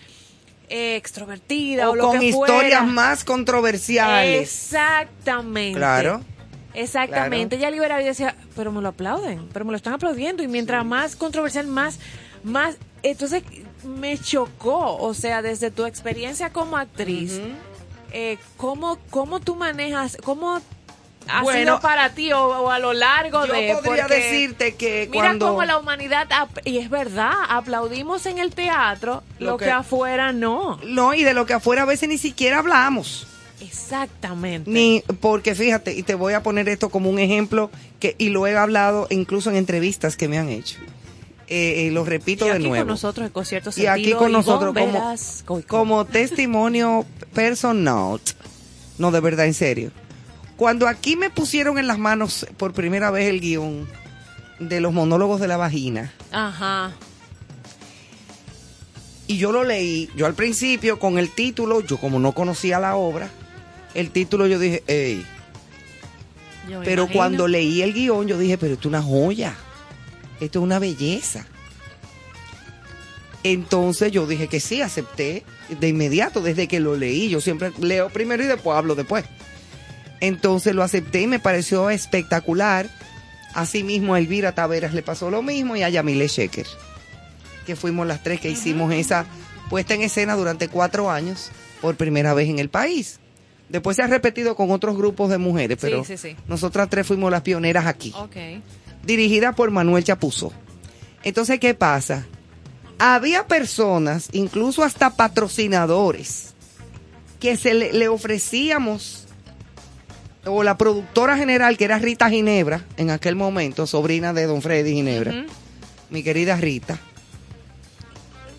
extrovertida o, con historias más controversiales. Exactamente. Claro. Exactamente. Ella liberaba y decía, pero me lo aplauden, pero me lo están aplaudiendo. Y mientras más controversial, más, más. Entonces me chocó, o sea, desde tu experiencia como actriz, eh, ¿cómo, ¿cómo tú manejas, cómo ha bueno, sido para ti o, a lo largo yo de yo podría decirte que mira cuando cómo la humanidad y es verdad aplaudimos en el teatro lo, que, afuera no no y de lo que afuera a veces ni siquiera hablamos Exactamente. Ni porque fíjate, y te voy a poner esto como un ejemplo que y lo he hablado incluso en entrevistas que me han hecho. Eh, eh, lo repito y de aquí nuevo. con nosotros con cierto y aquí con nosotros como, como testimonio personal. No, de verdad, en serio. Cuando aquí me pusieron en las manos por primera vez el guion de los monólogos de la vagina, Ajá. y yo lo leí, yo al principio con el título, yo como no conocía la obra, el título yo dije, Yo me pero imagino. cuando leí el guion yo dije, pero esto es una joya, esto es una belleza. Entonces yo dije que sí, acepté de inmediato, desde que lo leí, yo siempre leo primero y después hablo después. Entonces lo acepté y me pareció espectacular. Asimismo a Elvira Taveras le pasó lo mismo y a Yamile Sheker, que fuimos las tres que hicimos esa puesta en escena durante cuatro años por primera vez en el país. Después se ha repetido con otros grupos de mujeres, pero sí, sí. nosotras tres fuimos las pioneras aquí dirigida por Manuel Chapuzo. Entonces, ¿qué pasa? Había personas, incluso hasta patrocinadores, que se le, le ofrecíamos, o la productora general, que era Rita Ginebra, en aquel momento, sobrina de don Freddy Ginebra, mi querida Rita.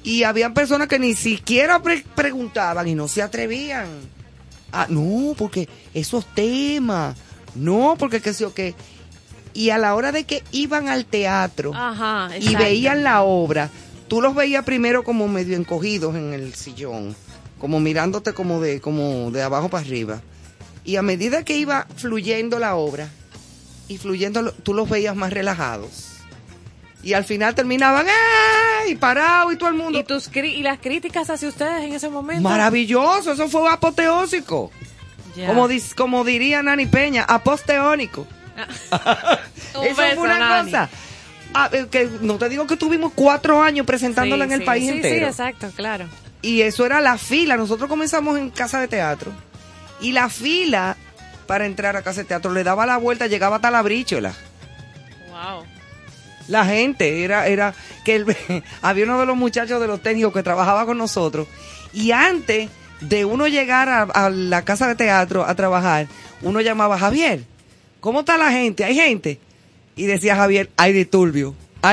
Y habían personas que ni siquiera pre- preguntaban y no se atrevían. Ah, no, porque esos temas, no, porque qué sé yo qué. Y a la hora de que iban al teatro Ajá. y veían la obra, tú los veías primero como medio encogidos en el sillón, como mirándote como de, como de abajo para arriba. Y a medida que iba fluyendo la obra y fluyendo, tú los veías más relajados. Y al final terminaban ¡ay! parado y todo el mundo. ¿Y, tus cri- ¿Y las críticas hacia ustedes en ese momento? Maravilloso, eso fue apoteósico. Ya. Como, dis- como diría Nani Peña, aposteónico. (laughs) Eso fue una Nani. cosa. Ah, eh, que no te digo que tuvimos cuatro años presentándola Sí, en el sí, país sí, entero. Sí, exacto, claro. Y eso era la fila. Nosotros comenzamos en casa de teatro. Y la fila para entrar a casa de teatro le daba la vuelta, llegaba hasta la bríchola. Wow. La gente, era, era que el- (laughs) había uno de los muchachos de los técnicos que trabajaba con nosotros. Y antes de uno llegar a, a la casa de teatro a trabajar, uno llamaba Javier, ¿cómo está la gente? ¿Hay gente? Y decía Javier, hay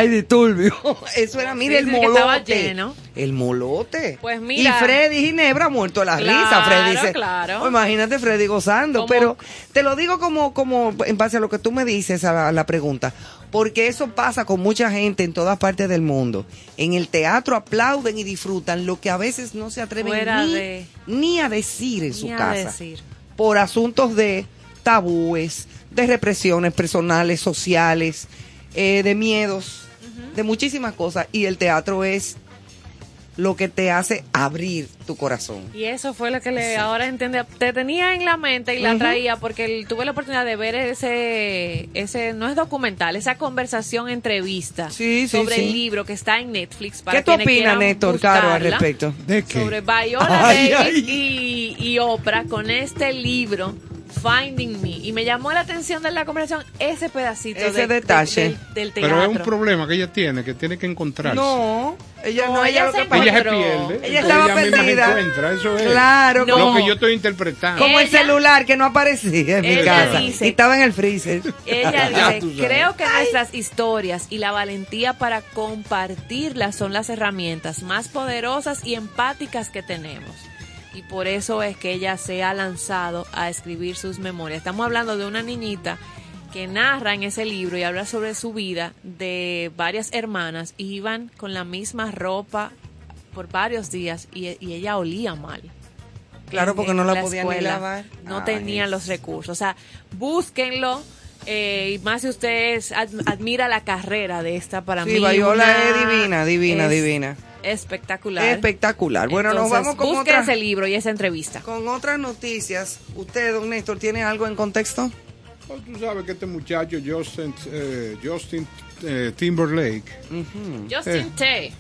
disturbio, hay (laughs) disturbio. Eso era, mire, Sí, el que estaba molote. lleno. El molote. Pues mira. Y Freddy Ginebra muerto de la Claro, risa. Freddy dice, claro. "Oh, imagínate Freddy gozando. Pero te lo digo como, como en base a lo que tú me dices a la, a la pregunta. Porque eso pasa con mucha gente en todas partes del mundo. En el teatro aplauden y disfrutan lo que a veces no se atreven ni, de- ni a decir en su Ni a casa. decir. Por asuntos de tabúes, de represiones personales, sociales, eh, de miedos, de muchísimas cosas. Y el teatro es lo que te hace abrir tu corazón. Y eso fue lo que le ahora entiende, te tenía en la mente y la traía porque el- tuve la oportunidad de ver ese, ese no es documental, esa conversación entrevista Sí, sí, sobre sí. el libro que está en Netflix. Para ¿Qué tú opinas, Néstor, Caro, al respecto? ¿De qué? Sobre Viola (laughs) Ay, Davis ay. Y, y Oprah con este libro. Finding Me y me llamó la atención de la conversación ese pedacito Ese de- de- detalle. del, del teatro. Pero es un problema que ella tiene, que tiene que encontrarse. No, ella no, No, ella, ella lo se que pasa- ella se encontró. pierde. Ella estaba misma se perdida. encuentra, eso es. Claro, Lo que yo estoy interpretando. Como el celular que no aparecía en mi Ella casa. dice- y estaba en el freezer. Ella (laughs) dice, creo que nuestras historias y la valentía para compartirlas son las herramientas más poderosas y empáticas que tenemos. Y por eso es que ella se ha lanzado a escribir sus memorias. Estamos hablando de una niñita que narra en ese libro y habla sobre su vida de varias hermanas y iban con la misma ropa por varios días y, y ella olía mal. Claro, en- porque en no la podían ni lavar. No Ay, tenían los recursos. O sea, búsquenlo. eh, y más si usted es- ad- admira la carrera de esta para Sí, mí. Viola una- es divina, divina, es divina. Espectacular. Espectacular. Bueno, nos Entonces, vamos con otra- ese libro y esa entrevista. Con otras noticias, ¿usted, don Néstor, tiene algo en contexto? Oh, Tú sabes que este muchacho, Justin, eh, Justin eh, Timberlake, Justin T.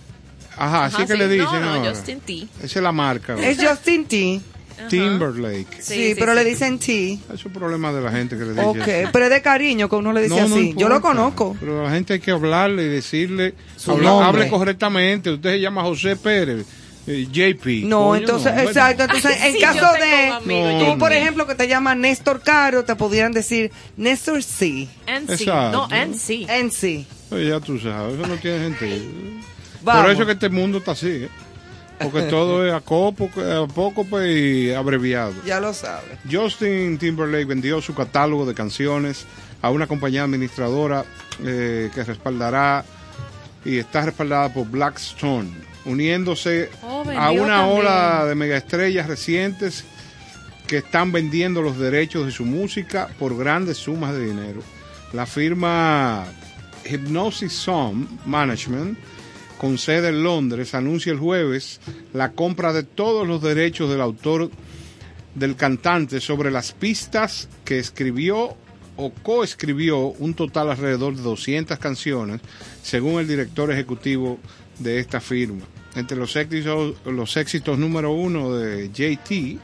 ajá, así Ajá, que sí. le dicen No, no, ahora. Justin T. Esa es la marca. Es Justin T. Timberlake. Sí, Sí, sí, pero sí. le dicen T. Es un problema de la gente que le dice Ok, así. pero es de cariño que uno le dice No, no así. Yo lo conozco. Pero a la gente hay que hablarle y decirle, Su habla- nombre. hable correctamente. Usted se llama José Pérez. Eh, JP. No, entonces, exacto. Entonces, (laughs) en caso de tú, por ejemplo, que te llamas Néstor Caro, te podrían decir Néstor C. NC. No, NC. NC. Pues ya tú sabes, eso no tiene sentido. Por eso que este mundo está así, ¿eh? Porque todo es a poco, a poco pues, y abreviado. Ya lo sabes. Justin Timberlake vendió su catálogo de canciones a una compañía administradora eh, que respaldará y está respaldada por Blackstone, uniéndose Oh, a una también. ola de megaestrellas recientes que están vendiendo los derechos de su música por grandes sumas de dinero. La firma Hypnosis Song Management, con sede en Londres, anuncia el jueves la compra de todos los derechos del autor del cantante sobre las pistas que escribió o coescribió un total alrededor de 200 canciones, según el director ejecutivo de esta firma. Entre los éxitos, los éxitos número uno de JT,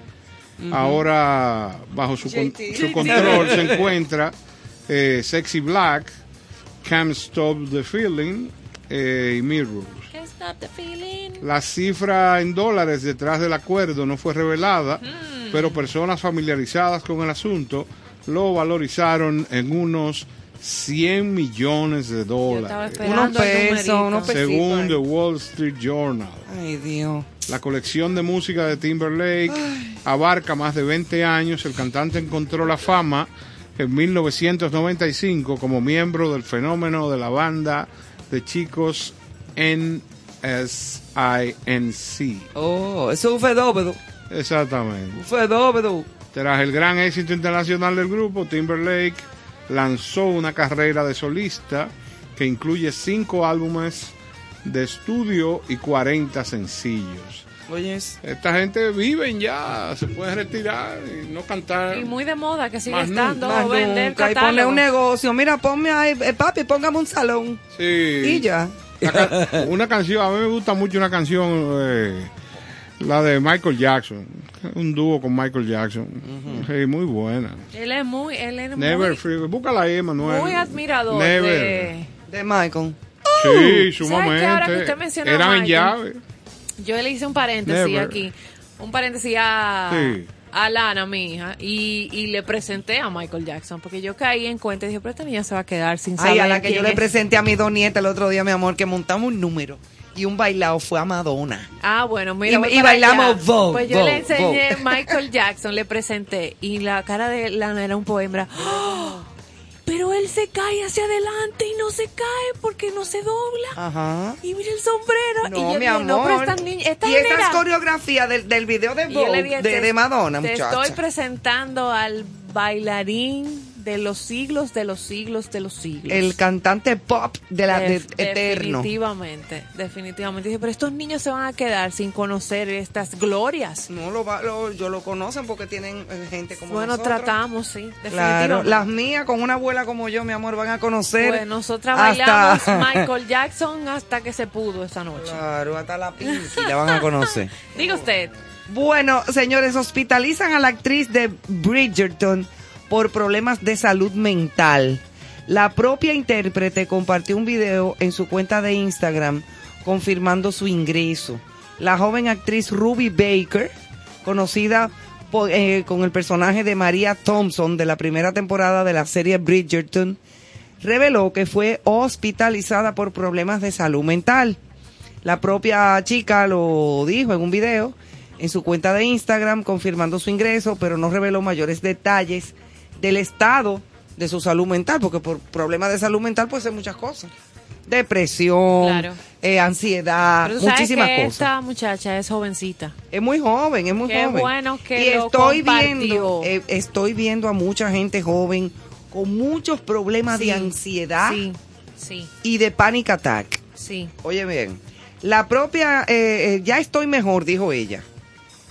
ahora bajo su, con- JT. su control (laughs) se encuentra eh, Sexy Black, Can't Stop the Feeling eh, y Mirror. Can't stop the feeling. La cifra en dólares detrás del acuerdo no fue revelada, pero personas familiarizadas con el asunto lo valorizaron en unos 100 millones de dólares. Unos pesos, unos pesitos Según. The Wall Street Journal. Ay, Dios. La colección de música de Timberlake abarca más de 20 años. El cantante encontró la fama en 1995 como miembro del fenómeno de la banda de chicos NSINC. Oh, eso es un fenómeno. Exactamente. Un fenómeno. Tras el gran éxito internacional del grupo, Timberlake lanzó una carrera de solista que incluye cinco álbumes de estudio y 40 sencillos. Oyes. Esta gente viven ya, se puede retirar y no cantar. Y muy de moda que sigue Más estando Más vender nunca, y ponle un negocio. Mira, ponme ahí, eh, papi, póngame un salón. Sí. Y ya. Una canción, a mí me gusta mucho una canción, eh, la de Michael Jackson, un dúo con Michael Jackson, Sí, muy buena. Él es muy, él es Never muy, Free, búscala ahí, Manuel. muy admirador Never. de... De Michael. Sí, ¿Sabe que ahora que sumamente. usted mencionó Eran en llave. Yo le hice un paréntesis Never. aquí, un paréntesis a, Sí. a Lana, mi hija, y, y le presenté a Michael Jackson, porque yo caí en cuenta y dije, pero esta niña se va a quedar sin saber Ay, a la que yo le es". presenté a mi dos nietas el otro día, mi amor, que montamos un número y un bailado fue a Madonna. Ah, bueno, mira. Y- y bailamos allá. Vogue, Pues yo Vogue, le enseñé Vogue. Michael Jackson, le presenté, y la cara de Lana era un poema. ¡Oh! Pero él se cae hacia adelante y no se cae porque no se dobla. Ajá. Y mira el sombrero. No, y yo mi amor. no, pero y genera- coreografías del, del video de Vogue, dije, de, te- de Madonna, Te muchacha. estoy presentando al bailarín de los siglos, de los siglos, de los siglos. El cantante pop de la de eterno. Definitivamente, definitivamente. Dije, pero estos niños se van a quedar sin conocer estas glorias. No, lo, va- lo- yo lo conocen porque tienen eh, gente como Bueno, nosotros. tratamos, sí, Claro, definitivamente. las mías con una abuela como yo, mi amor, van a conocer. Pues nosotras hasta- bailamos (laughs) Michael Jackson hasta que se pudo esa noche. Claro, hasta la Pinky la van a conocer. (laughs) Diga usted. Bueno, señores, hospitalizan a la actriz de Bridgerton por problemas de salud mental. La propia intérprete compartió un video en su cuenta de Instagram confirmando su ingreso. La joven actriz Ruby Baker, conocida po- eh, con el personaje de María Thompson de la primera temporada de la serie Bridgerton, reveló que fue hospitalizada por problemas de salud mental. La propia chica lo dijo en un video en su cuenta de Instagram confirmando su ingreso, pero no reveló mayores detalles del estado de su salud mental, porque por problemas de salud mental puede ser muchas cosas. Depresión, Claro. eh, ansiedad, Pero tú sabes muchísimas que cosas. esta muchacha es jovencita. Es muy joven, es muy Qué joven. bueno que y lo estoy compartió. viendo, eh, estoy viendo a mucha gente joven con muchos problemas Sí, de ansiedad Sí, sí, y de panic attack. sí. Oye bien, la propia, eh, eh, ya estoy mejor, dijo ella.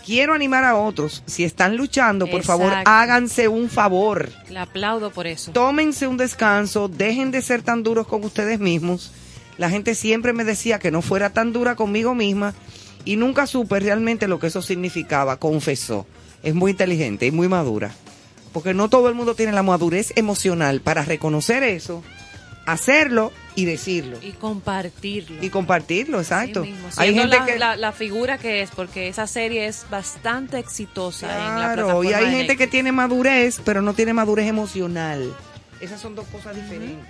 Quiero animar a otros, si están luchando, por favor, háganse un favor. Le aplaudo por eso. Tómense un descanso, dejen de ser tan duros con ustedes mismos. La gente siempre me decía que no fuera tan dura conmigo misma y nunca supe realmente lo que eso significaba, confesó. Es muy inteligente y muy madura. Porque no todo el mundo tiene la madurez emocional para reconocer eso hacerlo y decirlo. Y compartirlo. Y compartirlo, exacto. Hay gente la, que la, figura que es, porque esa serie es bastante exitosa en la plataforma y hay gente que tiene madurez, pero no tiene madurez emocional. Esas son dos cosas diferentes.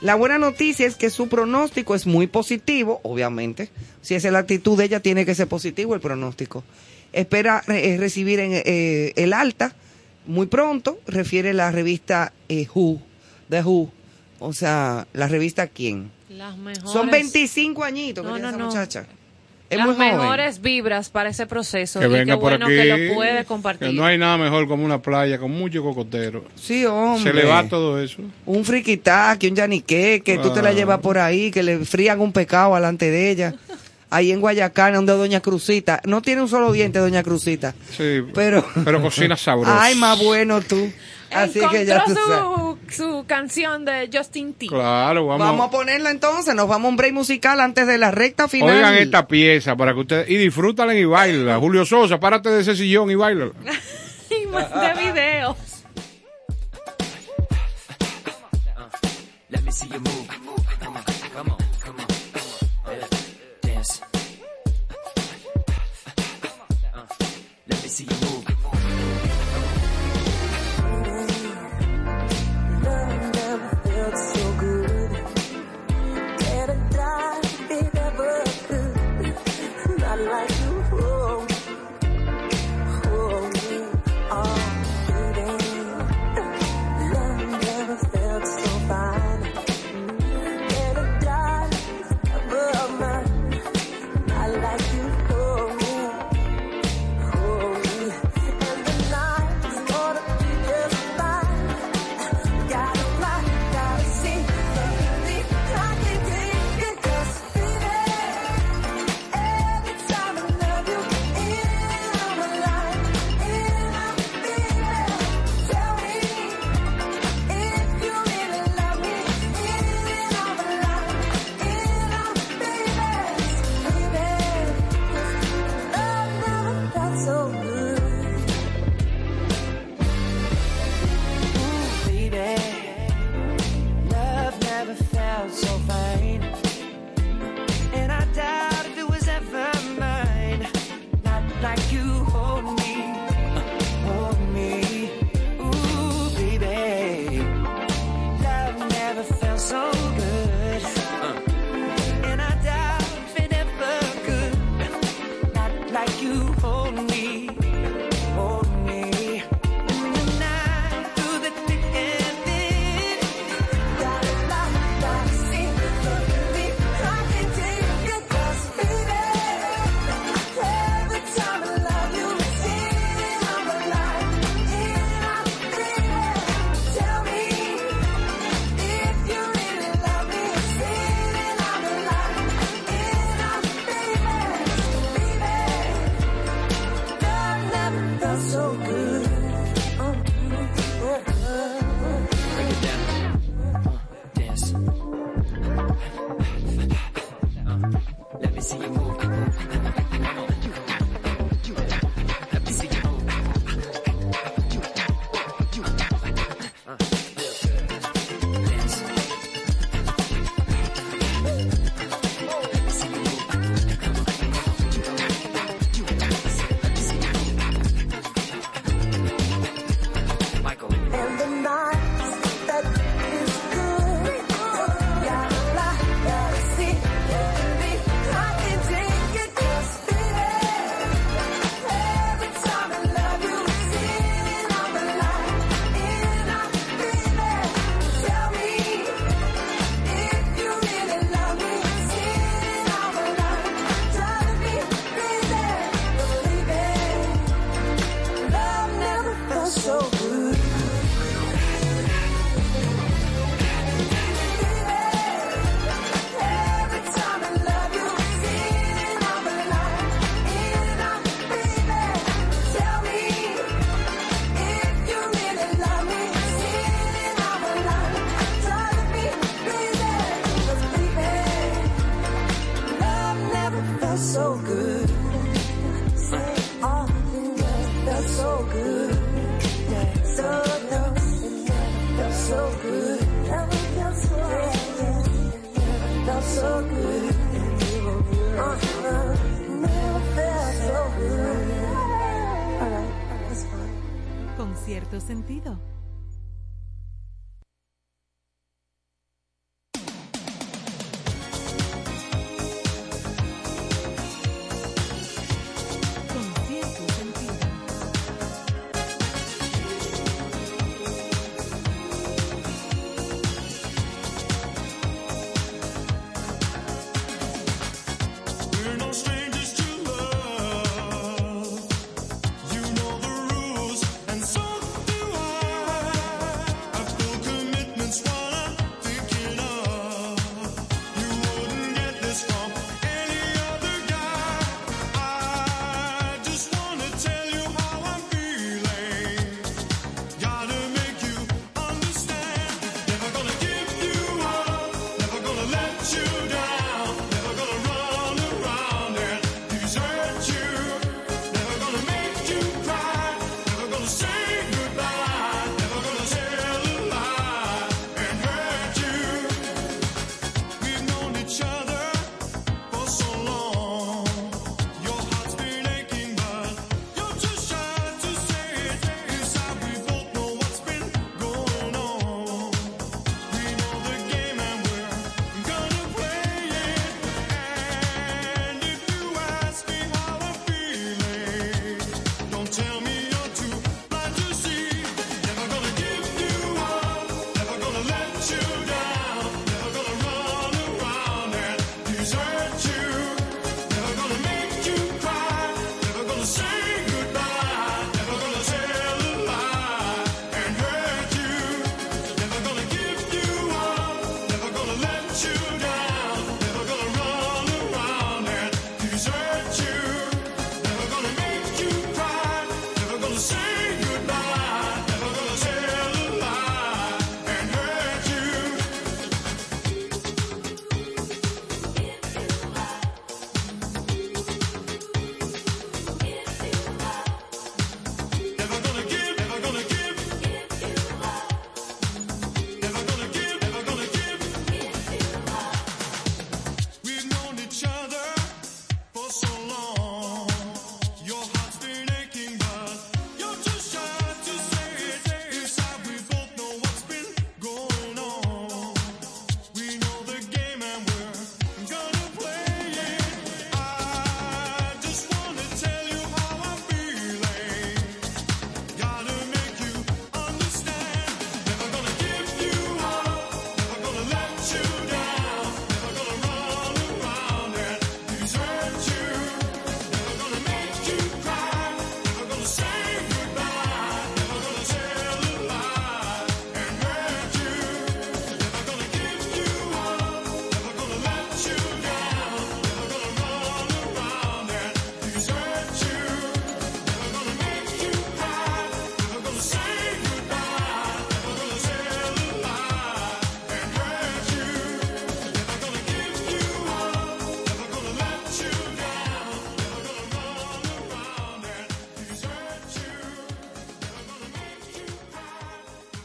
La buena noticia es que su pronóstico es muy positivo, obviamente. Si esa es la actitud de ella, tiene que ser positivo el pronóstico. Espera eh, recibir en, eh, el alta muy pronto, refiere la revista eh, Who, The Who. O sea, la revista quién. Las mejores. Son 25 añitos que esa muchacha. Es las mejores vibras para ese proceso. Que y qué bueno que lo puede compartir. no hay nada mejor como una playa con mucho cocotero. Sí, hombre. Se le va todo eso. Un friquitaque, un yanique, que tú te la llevas por ahí, que le frían un pecado delante de ella. (laughs) Ahí en Guayacán, donde Doña Cruzita. No tiene un solo diente, Doña Cruzita. Sí. Pero, pero cocina (laughs) sabrosa. Ay, más bueno tú. Así que ya su, su, canción de Justin T. Claro, vamos. Vamos a ponerla entonces, nos vamos a un break musical antes de la recta final. Oigan esta pieza para que ustedes y disfrútala y baila. Julio Sosa, párate de ese sillón y baila. (laughs) y de videos. Let me see you move.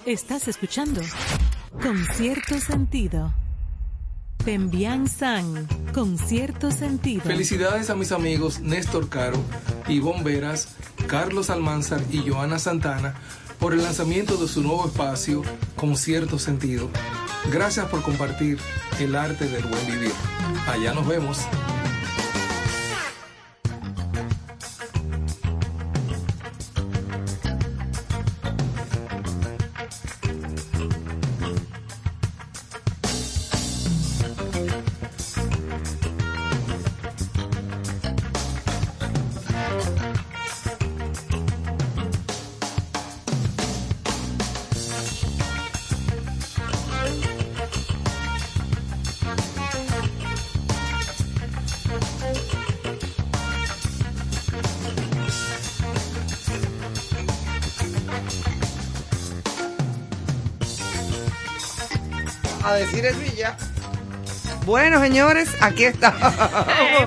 Estás escuchando con cierto sentido. Pembian San, con cierto sentido. Felicidades a mis amigos Néstor Caro, Ivonne Veras, Carlos Almanzar y Joana Santana por el lanzamiento de su nuevo espacio con cierto sentido. Gracias por compartir el arte del buen vivir. Allá nos vemos. Bueno, señores, aquí está.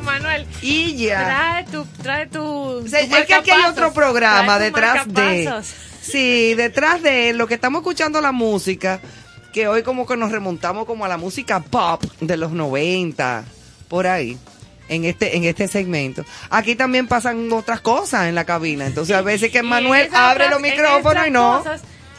Manuel. Y ya. Trae tu. Trae tu, es que aquí hay otro programa detrás de. Sí, detrás de lo que estamos escuchando la música. que hoy como que nos remontamos como a la música pop de los 90, por ahí. En este, en este segmento. Aquí también pasan otras cosas en la cabina. Entonces, a veces que Manuel abre los micrófonos y no.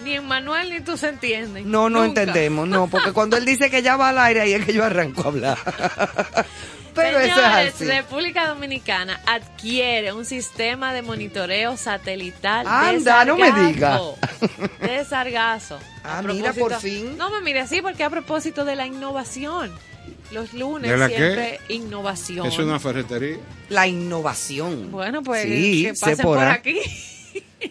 Ni en Manuel ni tú se entienden. No, no entendemos, no, porque (laughs) cuando él dice que ya va al aire, ahí es que yo arranco a hablar. (laughs) Pero eso es así. República Dominicana adquiere un sistema de monitoreo satelital Anda, de no me diga. (laughs) De sargazo. Ah, mira, por fin. No me mire así, porque a propósito de la innovación. Los lunes siempre innovación. Es una ferretería. La innovación. Bueno, pues que pasen por aquí.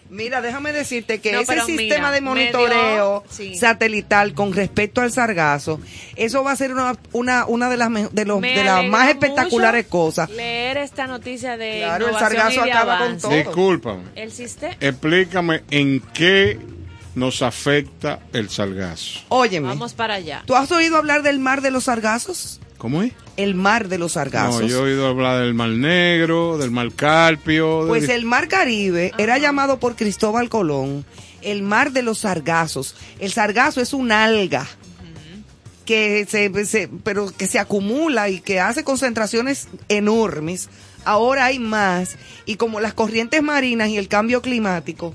Mira, déjame decirte que ese sistema de monitoreo satelital con respecto al sargazo, eso va a ser una, una, una de las de, los, de las más espectaculares cosas. Leer esta noticia de Claro, el sargazo acaba con todo. Discúlpame. El sistema. Explícame en qué nos afecta el sargazo. Óyeme. Vamos para allá. ¿Tú has oído hablar del mar de los sargazos? ¿Cómo es? El mar de los sargazos. No, yo he oído hablar del mar Negro, del mar Carpio. Pues el mar Caribe era llamado por Cristóbal Colón el mar de los sargazos. El sargazo es un alga que se, pero que se acumula y que hace concentraciones enormes. Ahora hay más y como las corrientes marinas y el cambio climático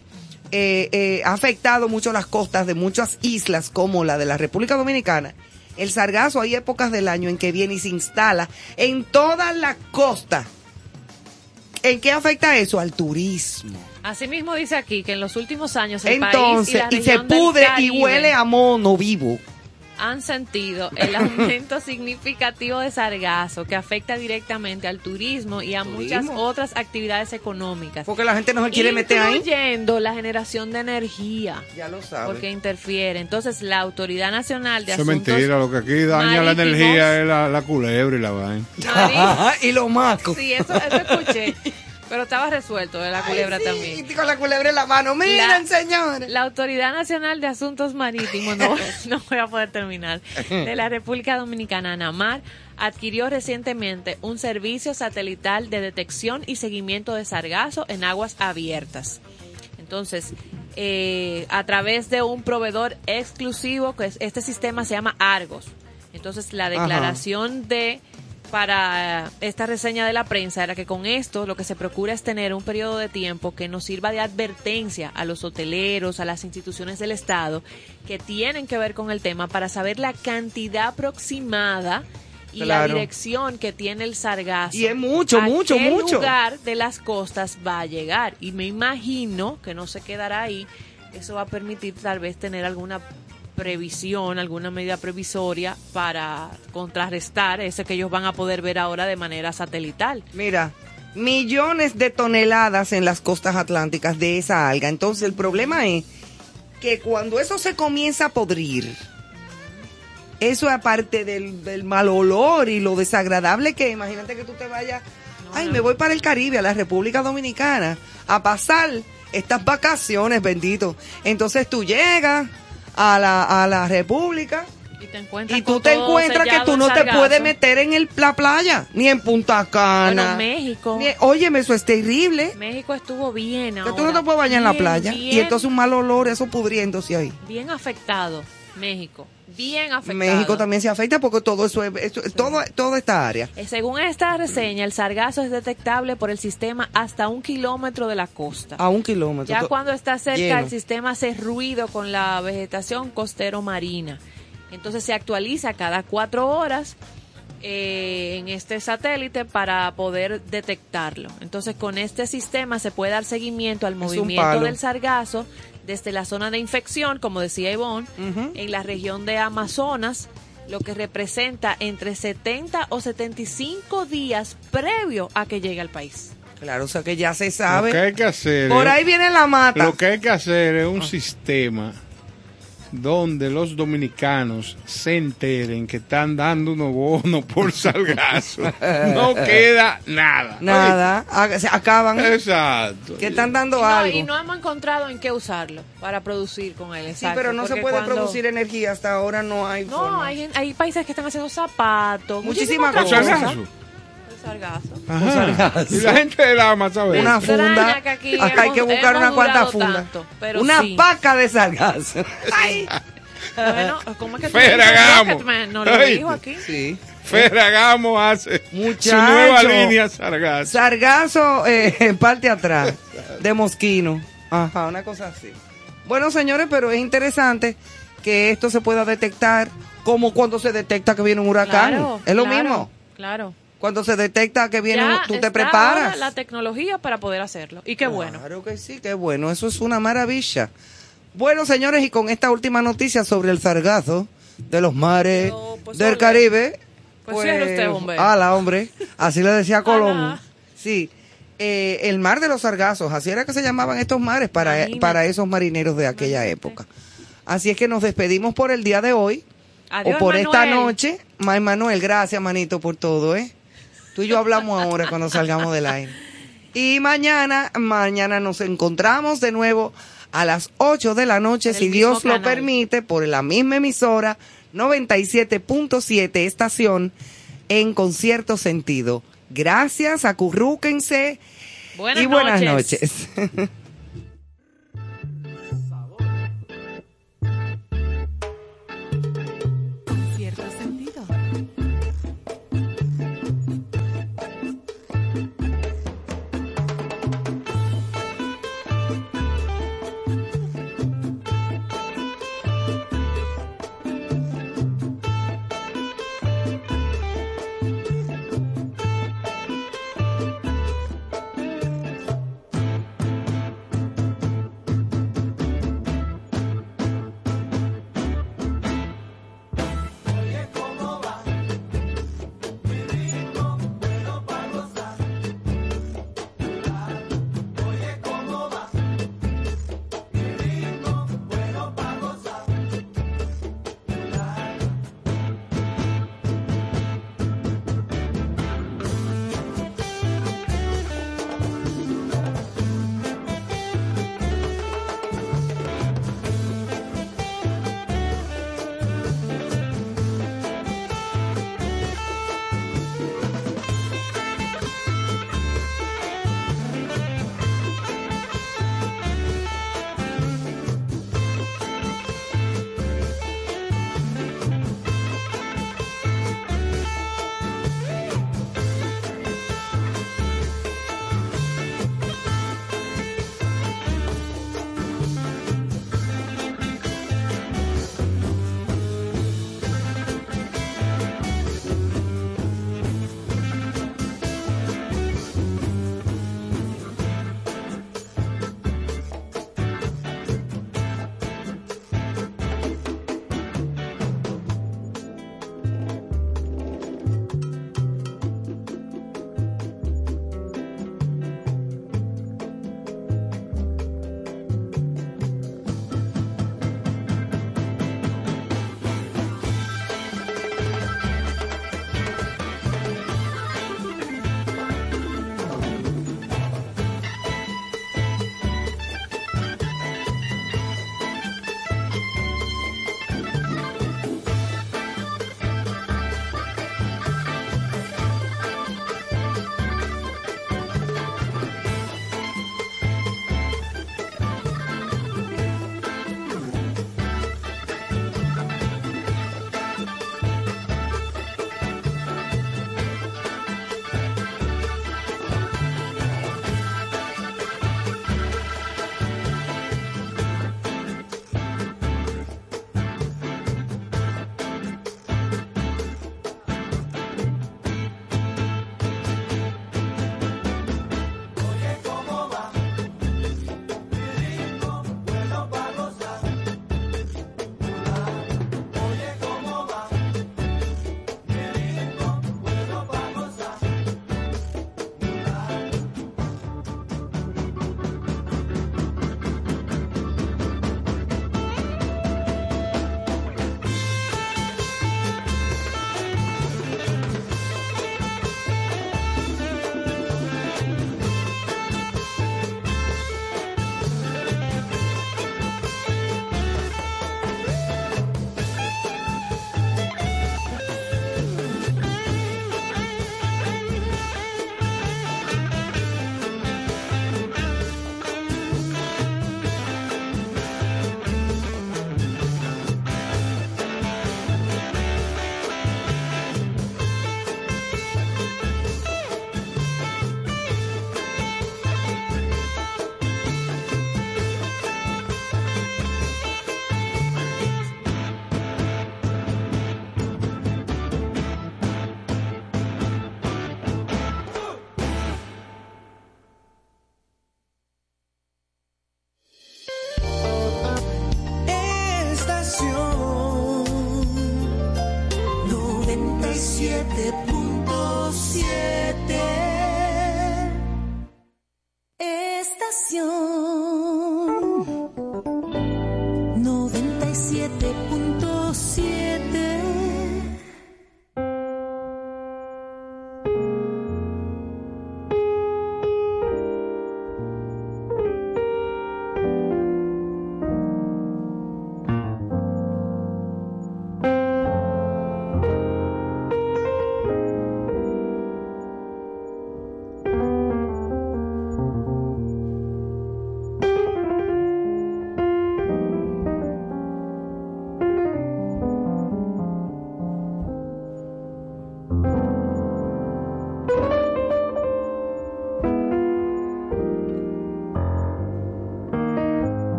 eh, eh, ha afectado mucho las costas de muchas islas como la de la República Dominicana el sargazo hay épocas del año en que viene y se instala en toda la costa. ¿En qué afecta eso? Al turismo. Asimismo dice aquí que en los últimos años el Entonces, país y, se pudre y huele a mono vivo han sentido el (laughs) aumento significativo de sargazo que afecta directamente al turismo y a muchas otras actividades económicas. Porque la gente no se quiere meter ahí. Incluyendo la generación de energía. Ya lo sabe. Porque interfiere. Entonces, la Autoridad Nacional de Eso es mentira, lo que aquí daña la energía es la, culebra y la vaina. (laughs) y lo maco. Sí, eso, eso escuché. (laughs) Pero estaba resuelto de la culebra también. con la culebra en la mano. Miren, señores. La Autoridad Nacional de Asuntos Marítimos, no, (laughs) (laughs) no voy a poder terminar, de la República Dominicana, ANAMAR, adquirió recientemente un servicio satelital de detección y seguimiento de sargazo en aguas abiertas. Entonces, eh, a través de un proveedor exclusivo, que este sistema se llama Argos. Entonces, la declaración de para esta reseña de la prensa era que con esto lo que se procura es tener un periodo de tiempo que nos sirva de advertencia a los hoteleros, a las instituciones del Estado que tienen que ver con el tema para saber la cantidad aproximada y la dirección que tiene el sargazo. Y es mucho, mucho, qué mucho. lugar de las costas va a llegar. Y me imagino que no se quedará ahí. Eso va a permitir tal vez tener alguna previsión, alguna medida previsoria para contrarrestar ese que ellos van a poder ver ahora de manera satelital. Mira, millones de toneladas en las costas atlánticas de esa alga. Entonces el problema es que cuando eso se comienza a podrir, eso aparte del, del mal olor y lo desagradable que imagínate que tú te vayas, ay, me voy para el Caribe, a la República Dominicana, a pasar estas vacaciones, bendito. Entonces tú llegas a la, a la República. Y, tú te encuentras que tú no te puedes meter en el, la playa, ni en Punta Cana. Bueno, México. óyeme, eso es terrible. México estuvo bien Que tú no te puedes bañar en la playa. y entonces un mal olor, eso pudriéndose ahí. Bien afectado, México. Bien afectado. México también se afecta porque todo eso es, todo, toda esta área. Eh, según esta reseña, el sargazo es detectable por el sistema hasta un kilómetro de la costa. A un kilómetro. Ya cuando está cerca, el sistema hace ruido con la vegetación costero marina. Entonces se actualiza cada cuatro horas eh, en este satélite para poder detectarlo. Entonces con este sistema se puede dar seguimiento al movimiento del sargazo desde la zona de infección, como decía Ivonne, en la región de Amazonas, lo que representa entre 70 o 75 días previo a que llegue al país. Claro, o sea que ya se sabe. Lo que hay que hacer. Por ahí viene la mata. Lo que hay que hacer es un sistema donde los dominicanos se enteren que están dando unos bonos por salgazo. no (laughs) queda nada. Nada, se acaban. Exacto. Que están dando algo. Y no hemos encontrado en qué usarlo para producir con él. sí, pero no se puede producir energía. Hasta ahora no hay. No, hay, hay, países que están haciendo zapatos. Muchísimas cosas. Sargazo. Sargazo. Y la gente de la masa Una funda. acá hay que buscar una cuanta funda. una paca de sargazo. (laughs) ¿Cómo es que Ferragamo. No lo dijo aquí. Sí. Ferragamo hace Muchacho. su nueva línea Sargazo. Sargazo eh, en parte atrás de Mosquino. Ajá, una cosa así. Bueno, señores, pero es interesante que esto se pueda detectar como cuando se detecta que viene un huracán. Claro, es lo claro, mismo. Claro. Cuando se detecta que viene, Ya tú te está preparas. ahora la tecnología para poder hacerlo. Y qué bueno. Claro que sí, qué bueno. Eso es una maravilla. Bueno, señores, y con esta última noticia sobre el sargazo de los mares del Caribe. Pues cierre usted, hombre. Ala, hombre. Así le decía (laughs) Colón. Ala. Sí. Eh, el mar de los sargazos, así era que se llamaban estos mares para, Imagínate. para esos marineros de aquella época. Así es que nos despedimos por el día de hoy. Adiós, o por esta noche. Manuel, gracias, manito, por todo, ¿eh? Tú y yo hablamos ahora cuando salgamos del aire. Y mañana, mañana nos encontramos de nuevo a las 8 de la noche, el si Dios lo permite, por la misma emisora 97.7 estación en concierto sentido. Gracias, acurrúquense Buenas y buenas noches. noches. (laughs)